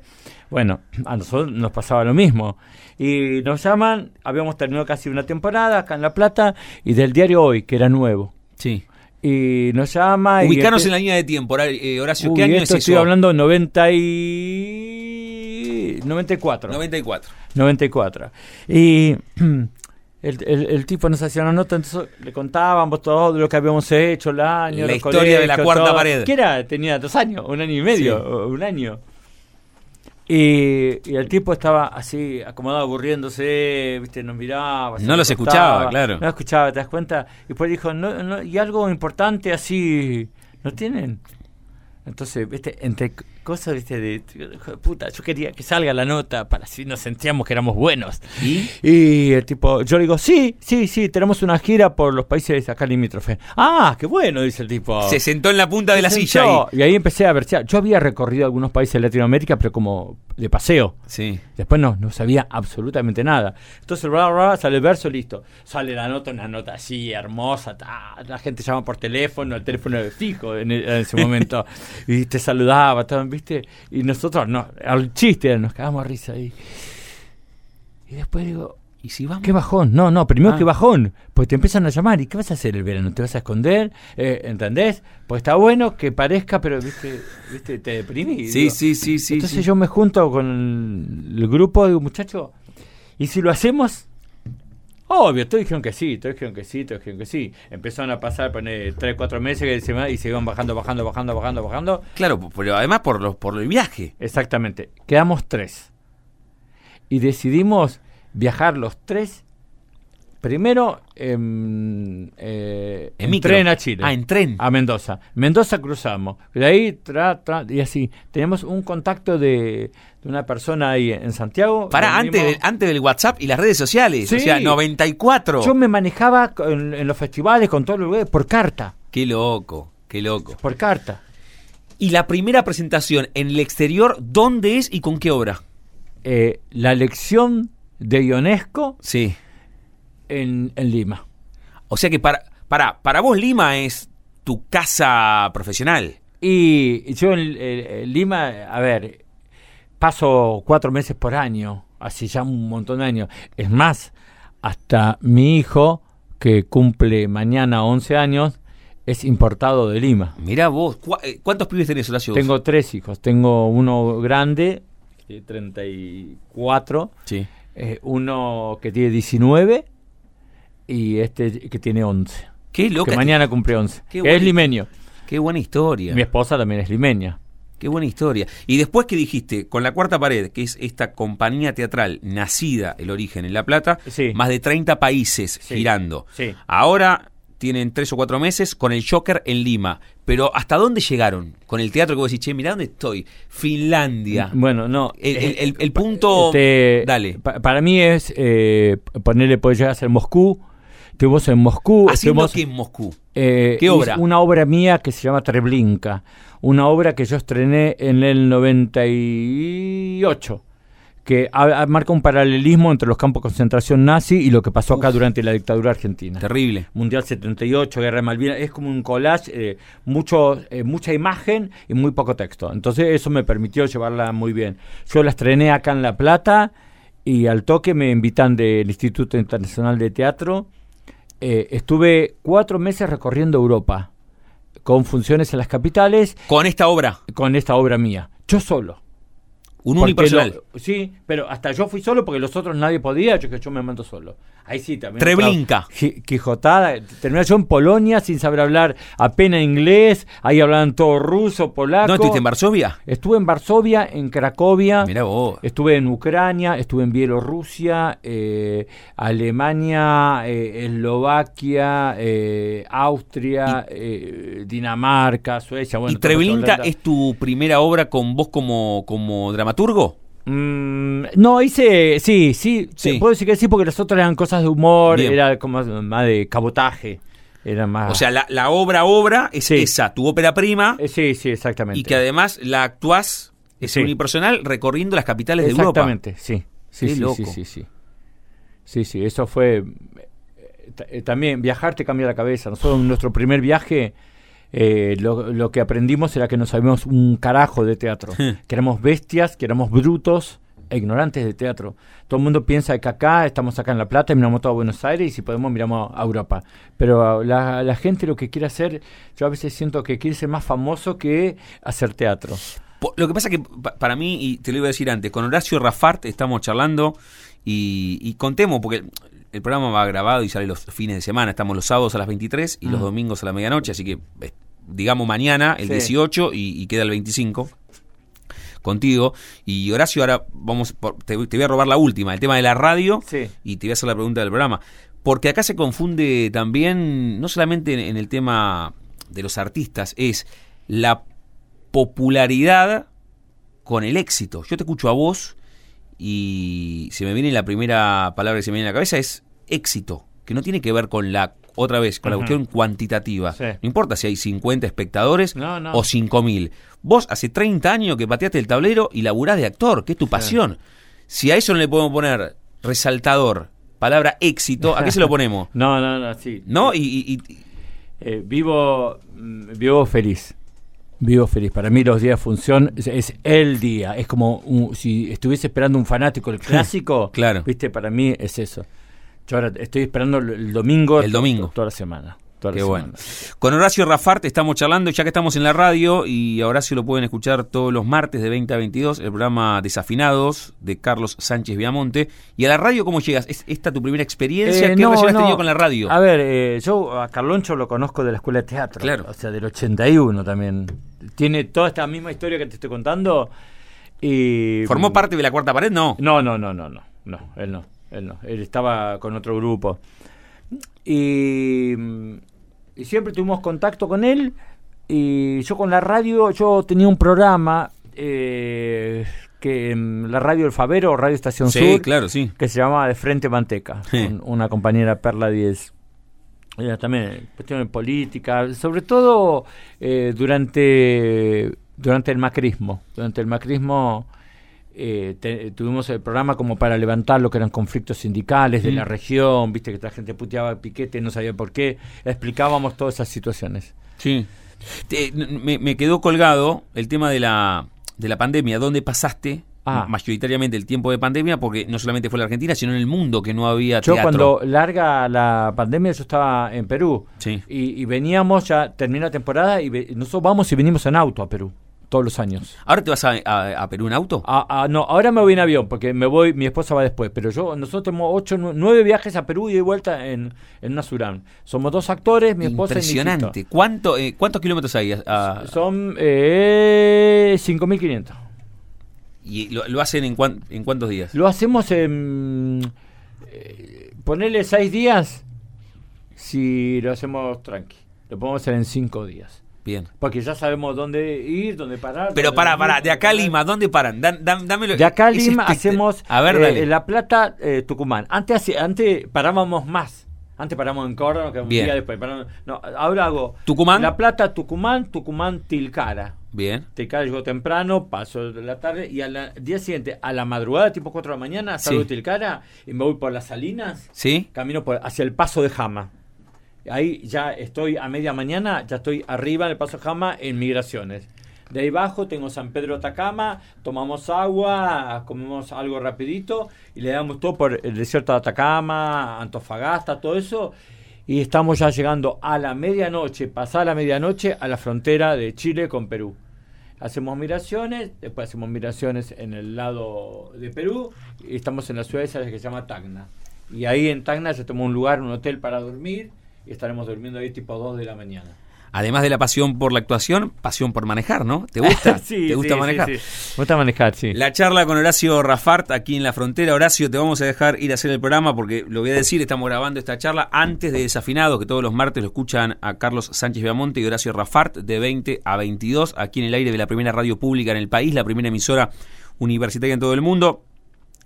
Bueno, a nosotros nos pasaba lo mismo. Y nos llaman, habíamos terminado casi una temporada acá en La Plata, y del diario Hoy, que era nuevo. Sí. Y nos llama... Ubicanos este en la línea de tiempo, eh, Horacio, ¿qué año es eso? Estoy hablando 90 y... 94. 94. 94. Y El, el, tipo nos hacía una nota, entonces le contábamos todo lo que habíamos hecho, el año, la historia de la cuarta pared. Que era, tenía dos años, un año y medio, un año. Y, el tipo estaba así, acomodado, aburriéndose, viste, nos miraba. No los escuchaba, claro. No escuchaba, ¿te das cuenta? Y después dijo, no, no, y algo importante así, ¿no tienen? Entonces, viste, entre cosas, viste, de, puta, yo quería que salga la nota para así nos sentíamos que éramos buenos. ¿Y? el tipo, yo le digo, sí, sí, sí, tenemos una gira por los países acá limítrofes. Ah, qué bueno, dice el tipo. Se sentó en la punta de la silla. Y ahí empecé a ver, yo había recorrido algunos países de Latinoamérica, pero como de paseo. Sí. Después no, no sabía absolutamente nada. Entonces, sale el verso, listo. Sale la nota, una nota así, hermosa, la gente llama por teléfono, el teléfono fijo en, ese momento, y te saludaba, ¿viste? Y nosotros, no, al chiste, nos cagamos a risa ahí. Y después digo, ¿Y si vamos? ¿Qué bajón? No, no, primero que ah. bajón. Pues te empiezan a llamar. ¿Y qué vas a hacer el verano? ¿Te vas a esconder? Eh, ¿Entendés? Pues está bueno que parezca, pero viste, viste te deprimís. Sí, sí, sí, sí. Entonces yo me junto con el grupo de muchachos. ¿Y si lo hacemos? Obvio, todos dijeron que sí, todos dijeron que sí, todos dijeron que sí. Empezaron a pasar, poner 3, 4 meses y se iban bajando, bajando, bajando, bajando, bajando. Claro, pero además por, los, por el viaje. Exactamente. Quedamos tres. Y decidimos viajar los tres. Primero en, eh, en, tren a Chile. Ah, en tren. A Mendoza. Mendoza cruzamos. De ahí, tra, tra, y así. Tenemos un contacto de, una persona ahí en Santiago. Para, antes, antes del WhatsApp y las redes sociales. O sea, 94. Yo me manejaba en, los festivales con todos los lugares por carta. Qué loco, qué loco. Por carta. Y la primera presentación en el exterior, ¿dónde es y con qué obra? Eh, la lección de Ionesco sí. en, Lima. O sea que para, para, para vos Lima es tu casa profesional. Y yo en, Lima, a ver, paso cuatro meses por año, así ya un montón de años. Es más, hasta mi hijo, que cumple mañana 11 años, es importado de Lima. Mira vos, eh, ¿cuántos pibes tenés, Horacio? Tengo tres hijos. Tengo uno grande, de 34. Sí. Eh, uno que tiene 19 y este que tiene 11. Qué loca. Que mañana cumple 11. es limeño. Qué buena historia. Mi esposa también es limeña. Qué buena historia. Y después que dijiste, con la cuarta pared, que es esta compañía teatral nacida, el origen en La Plata, Sí. más de 30 países Sí. girando. Sí. Ahora tienen tres o cuatro meses con el Joker en Lima. Pero ¿hasta dónde llegaron? Con el teatro que vos decís, che, mirá dónde estoy. Finlandia. Bueno, no. El- el- el- el pa- punto- este, dale. pa- para mí es eh, ponerle, puede llegar a ser Moscú. Estuvimos en Moscú. ¿Haciendo estuvimos- qué en Moscú? Eh, ¿Qué obra? Una obra mía que se llama Treblinka. Una obra que yo estrené en el 98. Que marca un paralelismo entre los campos de concentración nazi y lo que pasó acá Uf. durante la dictadura argentina. Terrible. Mundial 78, Guerra de Malvinas, es como un collage, eh, mucho, eh, mucha imagen y muy poco texto. Entonces eso me permitió llevarla muy bien. Yo la estrené acá en La Plata y al toque me invitan del Instituto Internacional de Teatro. Eh, estuve cuatro meses recorriendo Europa con funciones en las capitales Con esta obra, con esta obra mía. Yo solo. un unipersonal. lo- sí, pero hasta yo fui solo porque los otros nadie podía, yo que yo me mando solo. Ahí sí también. Treblinka. Qui- Quijotada. Terminé yo en Polonia sin saber hablar apenas inglés, ahí hablaban todo ruso, polaco. ¿No estuviste en Varsovia? Estuve en Varsovia, en Cracovia. Mirá vos. Estuve en Ucrania, estuve en Bielorrusia, eh, Alemania, eh, Eslovaquia, eh, Austria, Dinamarca, Suecia. Bueno, ¿Y Treblinka es tu primera obra con vos como, como dramaturgo? Mm, no, hice, sí, sí, puedo decir que sí, porque las otras eran cosas de humor, Bien. era como más de cabotaje, era más... O sea, la, la obra obra es Sí. esa, tu ópera prima, Eh, sí, sí, exactamente. y que además la actuás, es Sí. unipersonal, recorriendo las capitales de Europa. Exactamente, sí. Sí, sí, loco. sí, sí, sí. Sí, sí, eso fue... eh, eh, También viajar te cambia la cabeza. Nosotros en nuestro primer viaje eh, lo, lo que aprendimos era que no sabíamos un carajo de teatro. que éramos bestias, que éramos brutos e ignorantes de teatro. Todo el mundo piensa que acá, estamos acá en La Plata, y miramos todo a Buenos Aires y si podemos miramos a Europa. Pero la, la gente lo que quiere hacer, yo a veces siento que quiere ser más famoso que hacer teatro. Lo que pasa que pa- para mí, y te lo iba a decir antes, con Horacio Rafart estamos charlando y, y contemos, porque el programa va grabado y sale los fines de semana, estamos los sábados a las 23 y los domingos a la medianoche, así que eh, digamos mañana, el Sí. 18 y, y queda el 25 contigo. Y Horacio, ahora vamos, por- te, te voy a robar la última, el tema de la radio Sí. y te voy a hacer la pregunta del programa. Porque acá se confunde también, no solamente en, en el tema de los artistas, es la popularidad con el éxito. Yo te escucho a vos y se me viene la primera palabra que se me viene a la cabeza es éxito, que no tiene que ver con la, otra vez, con la cuestión cuantitativa. Sí. No importa si hay 50 espectadores No, no. o 5.000. Vos hace 30 años que pateaste el tablero y laburás de actor, que es tu pasión. Si a eso no le podemos poner resaltador, palabra éxito, ¿a qué se lo ponemos? No, no, no, sí. ¿No? Y, y- y- Eh, vivo, mm, vivo feliz. Vivo feliz. Para mí los días de función es, es el día. Es como un- si estuviese esperando un fanático el clásico. Claro. Viste, para mí es eso. Yo ahora estoy esperando el, domingo. El domingo. to- Toda la semana. Qué bueno. Con Horacio Rafart estamos charlando, ya que estamos en la radio, y a Horacio lo pueden escuchar todos los martes de 20 a 22, el programa Desafinados de Carlos Sánchez Viamonte. ¿Y a la radio cómo llegas? ¿Es esta tu primera experiencia? Eh, ¿Qué no, relación has no. tenido con la radio? A ver, eh, yo a Carloncho lo conozco de la escuela de teatro. Claro. O sea, del 81 también. Tiene toda esta misma historia que te estoy contando. Y, ¿Formó parte de la cuarta pared? No. No, no, no, no, no, no, él no, él no, él estaba con otro grupo. Y, mm, y siempre tuvimos contacto con él y yo con la radio, yo tenía un programa eh, que en la radio El Favero, Radio Estación Sí, Sur, claro, sí. que se llamaba De Frente Manteca, Sí. con una compañera Perla 10. Ella también, cuestiones políticas, sobre todo eh, durante, durante el macrismo. Durante el macrismo eh, te- tuvimos el programa como para levantar lo que eran conflictos sindicales de Mm. la región, viste que la gente puteaba Piquete, no sabía por qué, explicábamos todas esas situaciones. Sí. Te- me, me quedó colgado el tema de la, de la pandemia. ¿Dónde pasaste Ah. mayoritariamente el tiempo de pandemia? Porque no solamente fue en la Argentina, sino en el mundo que no había Yo teatro. cuando larga la pandemia yo estaba en Perú Sí. y, y veníamos, ya termina la temporada y ve- nosotros vamos y venimos en auto a Perú todos los años. ¿Ahora te vas a, a- a Perú en auto? Ah, ah, no, ahora me voy en avión porque me voy, mi esposa va después, pero yo nosotros tenemos ocho, nu- nueve viajes a Perú y de vuelta en, en una Surán. Somos dos actores, mi esposa y. Impresionante. ¿Cuánto, eh, ¿Cuántos kilómetros hay? a- a- Son Sale 5.500. ¿Y lo, lo hacen en, cuan- en cuántos días? Lo hacemos en... eh, ponerle 6 días si lo hacemos tranqui. Lo podemos hacer en 5 días. Bien. Porque ya sabemos dónde ir, dónde parar. Pero dónde para, para, de acá a Lima, ¿dónde paran? Dan- dan- dámelo. De acá a Lima hacemos A ver, eh. La Plata, eh, Tucumán. Antes, antes parábamos más. Antes paramos en Córdoba, quedamos un Bien. día después. paramos- no, ahora hago ¿Tucumán? La Plata, Tucumán, Tucumán, Tilcara. Bien. Tilcara llego temprano, paso de la tarde y al día siguiente, a la madrugada, tipo 4 de la mañana, salgo Sí. de Tilcara y me voy por las Salinas, ¿Sí? camino por, hacia el Paso de Jama. Ahí ya estoy a media mañana, ya estoy arriba en el Paso Jama en migraciones. De ahí abajo tengo San Pedro Atacama, tomamos agua, comemos algo rapidito y le damos todo por el desierto de Atacama, Antofagasta, todo eso. Y estamos ya llegando a la medianoche, pasada la medianoche, a la frontera de Chile con Perú. Hacemos migraciones, después hacemos migraciones en el lado de Perú y estamos en la ciudad que se llama Tacna. Y ahí en Tacna ya tenemos un lugar, un hotel para dormir y estaremos durmiendo ahí tipo 2 de la mañana. Además de la pasión por la actuación, pasión por manejar, ¿no? ¿Te gusta? Sí, ¿Te gusta sí, manejar? sí, sí. Gusta manejar, sí. La charla con Horacio Rafart aquí en la frontera. Horacio, te vamos a dejar ir a hacer el programa porque lo voy a decir, estamos grabando esta charla antes de Desafinado, que todos los martes lo escuchan a Carlos Sánchez Viamonte y Horacio Rafart de 20 a 22 aquí en el aire de la primera radio pública en el país, la primera emisora universitaria en todo el mundo.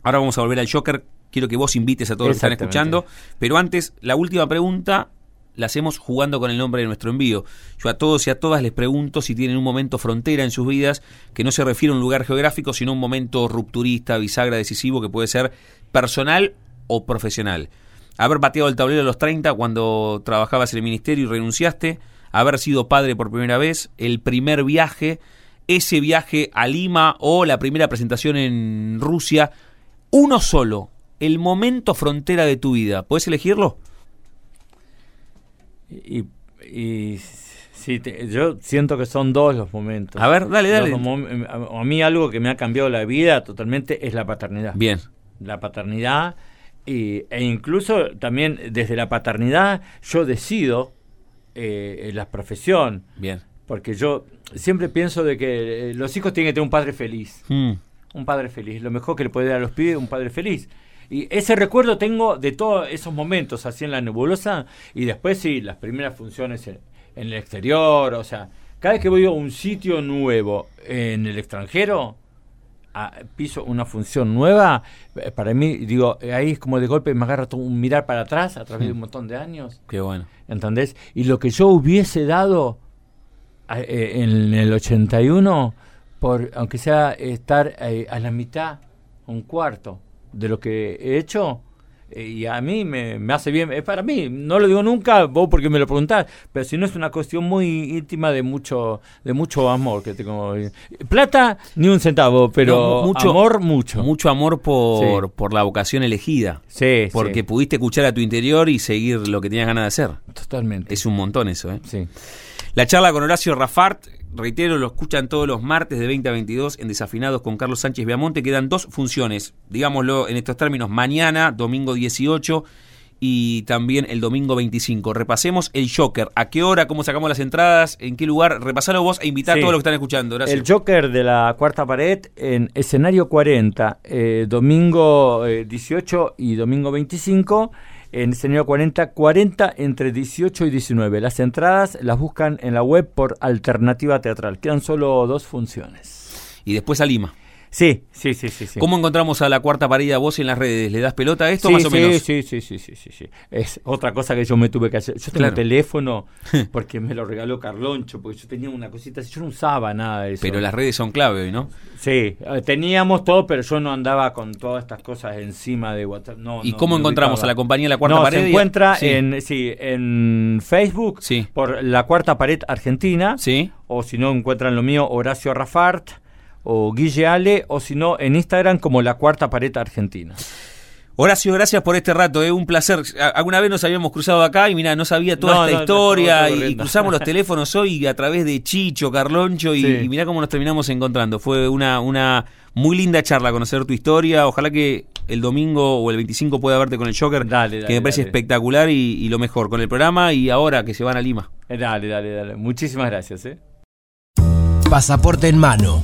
Ahora vamos a volver al Joker. Quiero que vos invites a todos los que están escuchando. Pero antes, la última pregunta la hacemos jugando con el nombre de nuestro envío. Yo a todos y a todas les pregunto si tienen un momento frontera en sus vidas que no se refiere a un lugar geográfico, sino a un momento rupturista, bisagra, decisivo, que puede ser personal o profesional. Haber bateado el tablero a los 30 cuando trabajabas en el ministerio y renunciaste, haber sido padre por primera vez, el primer viaje, ese viaje a Lima o la primera presentación en Rusia, uno solo, el momento frontera de tu vida. ¿Puedes elegirlo? Y, y sí, te- yo siento que son dos los momentos. A ver, dale, dale. Mom- a, mí algo que me ha cambiado la vida totalmente es la paternidad. Bien. La paternidad y, e incluso también desde la paternidad yo decido eh, la profesión. Bien. Porque yo siempre pienso de que eh, los hijos tienen que tener un padre feliz. Mm. Un padre feliz. Lo mejor que le puede dar a los pibes un padre feliz. Y ese recuerdo tengo de todos esos momentos así en la nebulosa. Y después sí, las primeras funciones en, en el exterior. O sea, cada vez que voy a un sitio nuevo en el extranjero, a- piso una función nueva, eh, para mí, digo, eh, ahí es como de golpe me agarra todo un mirar para atrás a través de un montón de años. Qué bueno. ¿Entendés? Y lo que yo hubiese dado a- eh, en el 81, por, aunque sea estar eh, a la mitad, un cuarto de lo que he hecho, eh, y a mí me, me hace bien, es para mí, no lo digo nunca, vos porque me lo preguntás, pero si no es una cuestión muy íntima de mucho de mucho amor que tengo. Plata, ni un centavo, pero No, mucho- amor, mucho. Mucho amor por, Sí. por la vocación elegida. sí, Porque sí, pudiste escuchar a tu interior y seguir lo que tenías ganas de hacer. totalmente. Es un montón eso, ¿eh? Sí. La charla con Horacio Rafart, reitero, lo escuchan todos los martes de 20 a 22 en Desafinados con Carlos Sánchez Viamonte. Quedan dos funciones, digámoslo en estos términos, mañana, domingo 18 y también el domingo 25. Repasemos el Joker. ¿A qué hora? ¿Cómo sacamos las entradas? ¿En qué lugar? Repasalo vos e invitá Sí. a todos los que están escuchando. Horacio. El Joker de la cuarta pared en escenario 40, eh, domingo eh, 18 y domingo 25. En escenario 40, 40 entre 18 y 19. Las entradas las buscan en la web por Alternativa Teatral. Quedan solo dos funciones. Y después a Lima. Sí, sí, sí, sí. sí. ¿Cómo encontramos a la cuarta pared a vos en las redes? ¿Le das pelota a esto sí, más o sí, menos? Sí, sí, sí, sí, sí, sí. Es otra cosa que yo me tuve que hacer. Yo tengo Claro. teléfono porque me lo regaló Carloncho, porque yo tenía una cosita así. Yo no usaba nada de eso. Pero las redes son clave hoy, ¿no? Sí, eh, teníamos todo, pero yo no andaba con todas estas cosas encima de WhatsApp. No, ¿Y no, cómo encontramos ubicaba. a la compañía La Cuarta no, Pared? Se encuentra Sí. en, sí, en Facebook Sí. por La Cuarta Pared Argentina. Sí. O si no, encuentran lo mío, Horacio Rafart o Guille Ale. O si no, en Instagram como La Cuarta Pared Argentina. Horacio, gracias por este rato, es un placer. A- Alguna vez nos habíamos cruzado acá y mira, no sabía toda No, esta no, historia y cruzamos los teléfonos hoy a través de Chicho, Carloncho y, Sí. y mirá cómo nos terminamos encontrando. Fue una, una muy linda charla conocer tu historia. Ojalá que el domingo o el 25 pueda verte con el Joker, Dale, dale, que me parece dale. espectacular y, y lo mejor con el programa y ahora que se van a Lima. Eh, dale, dale, dale. Muchísimas gracias. ¿eh? Pasaporte en mano.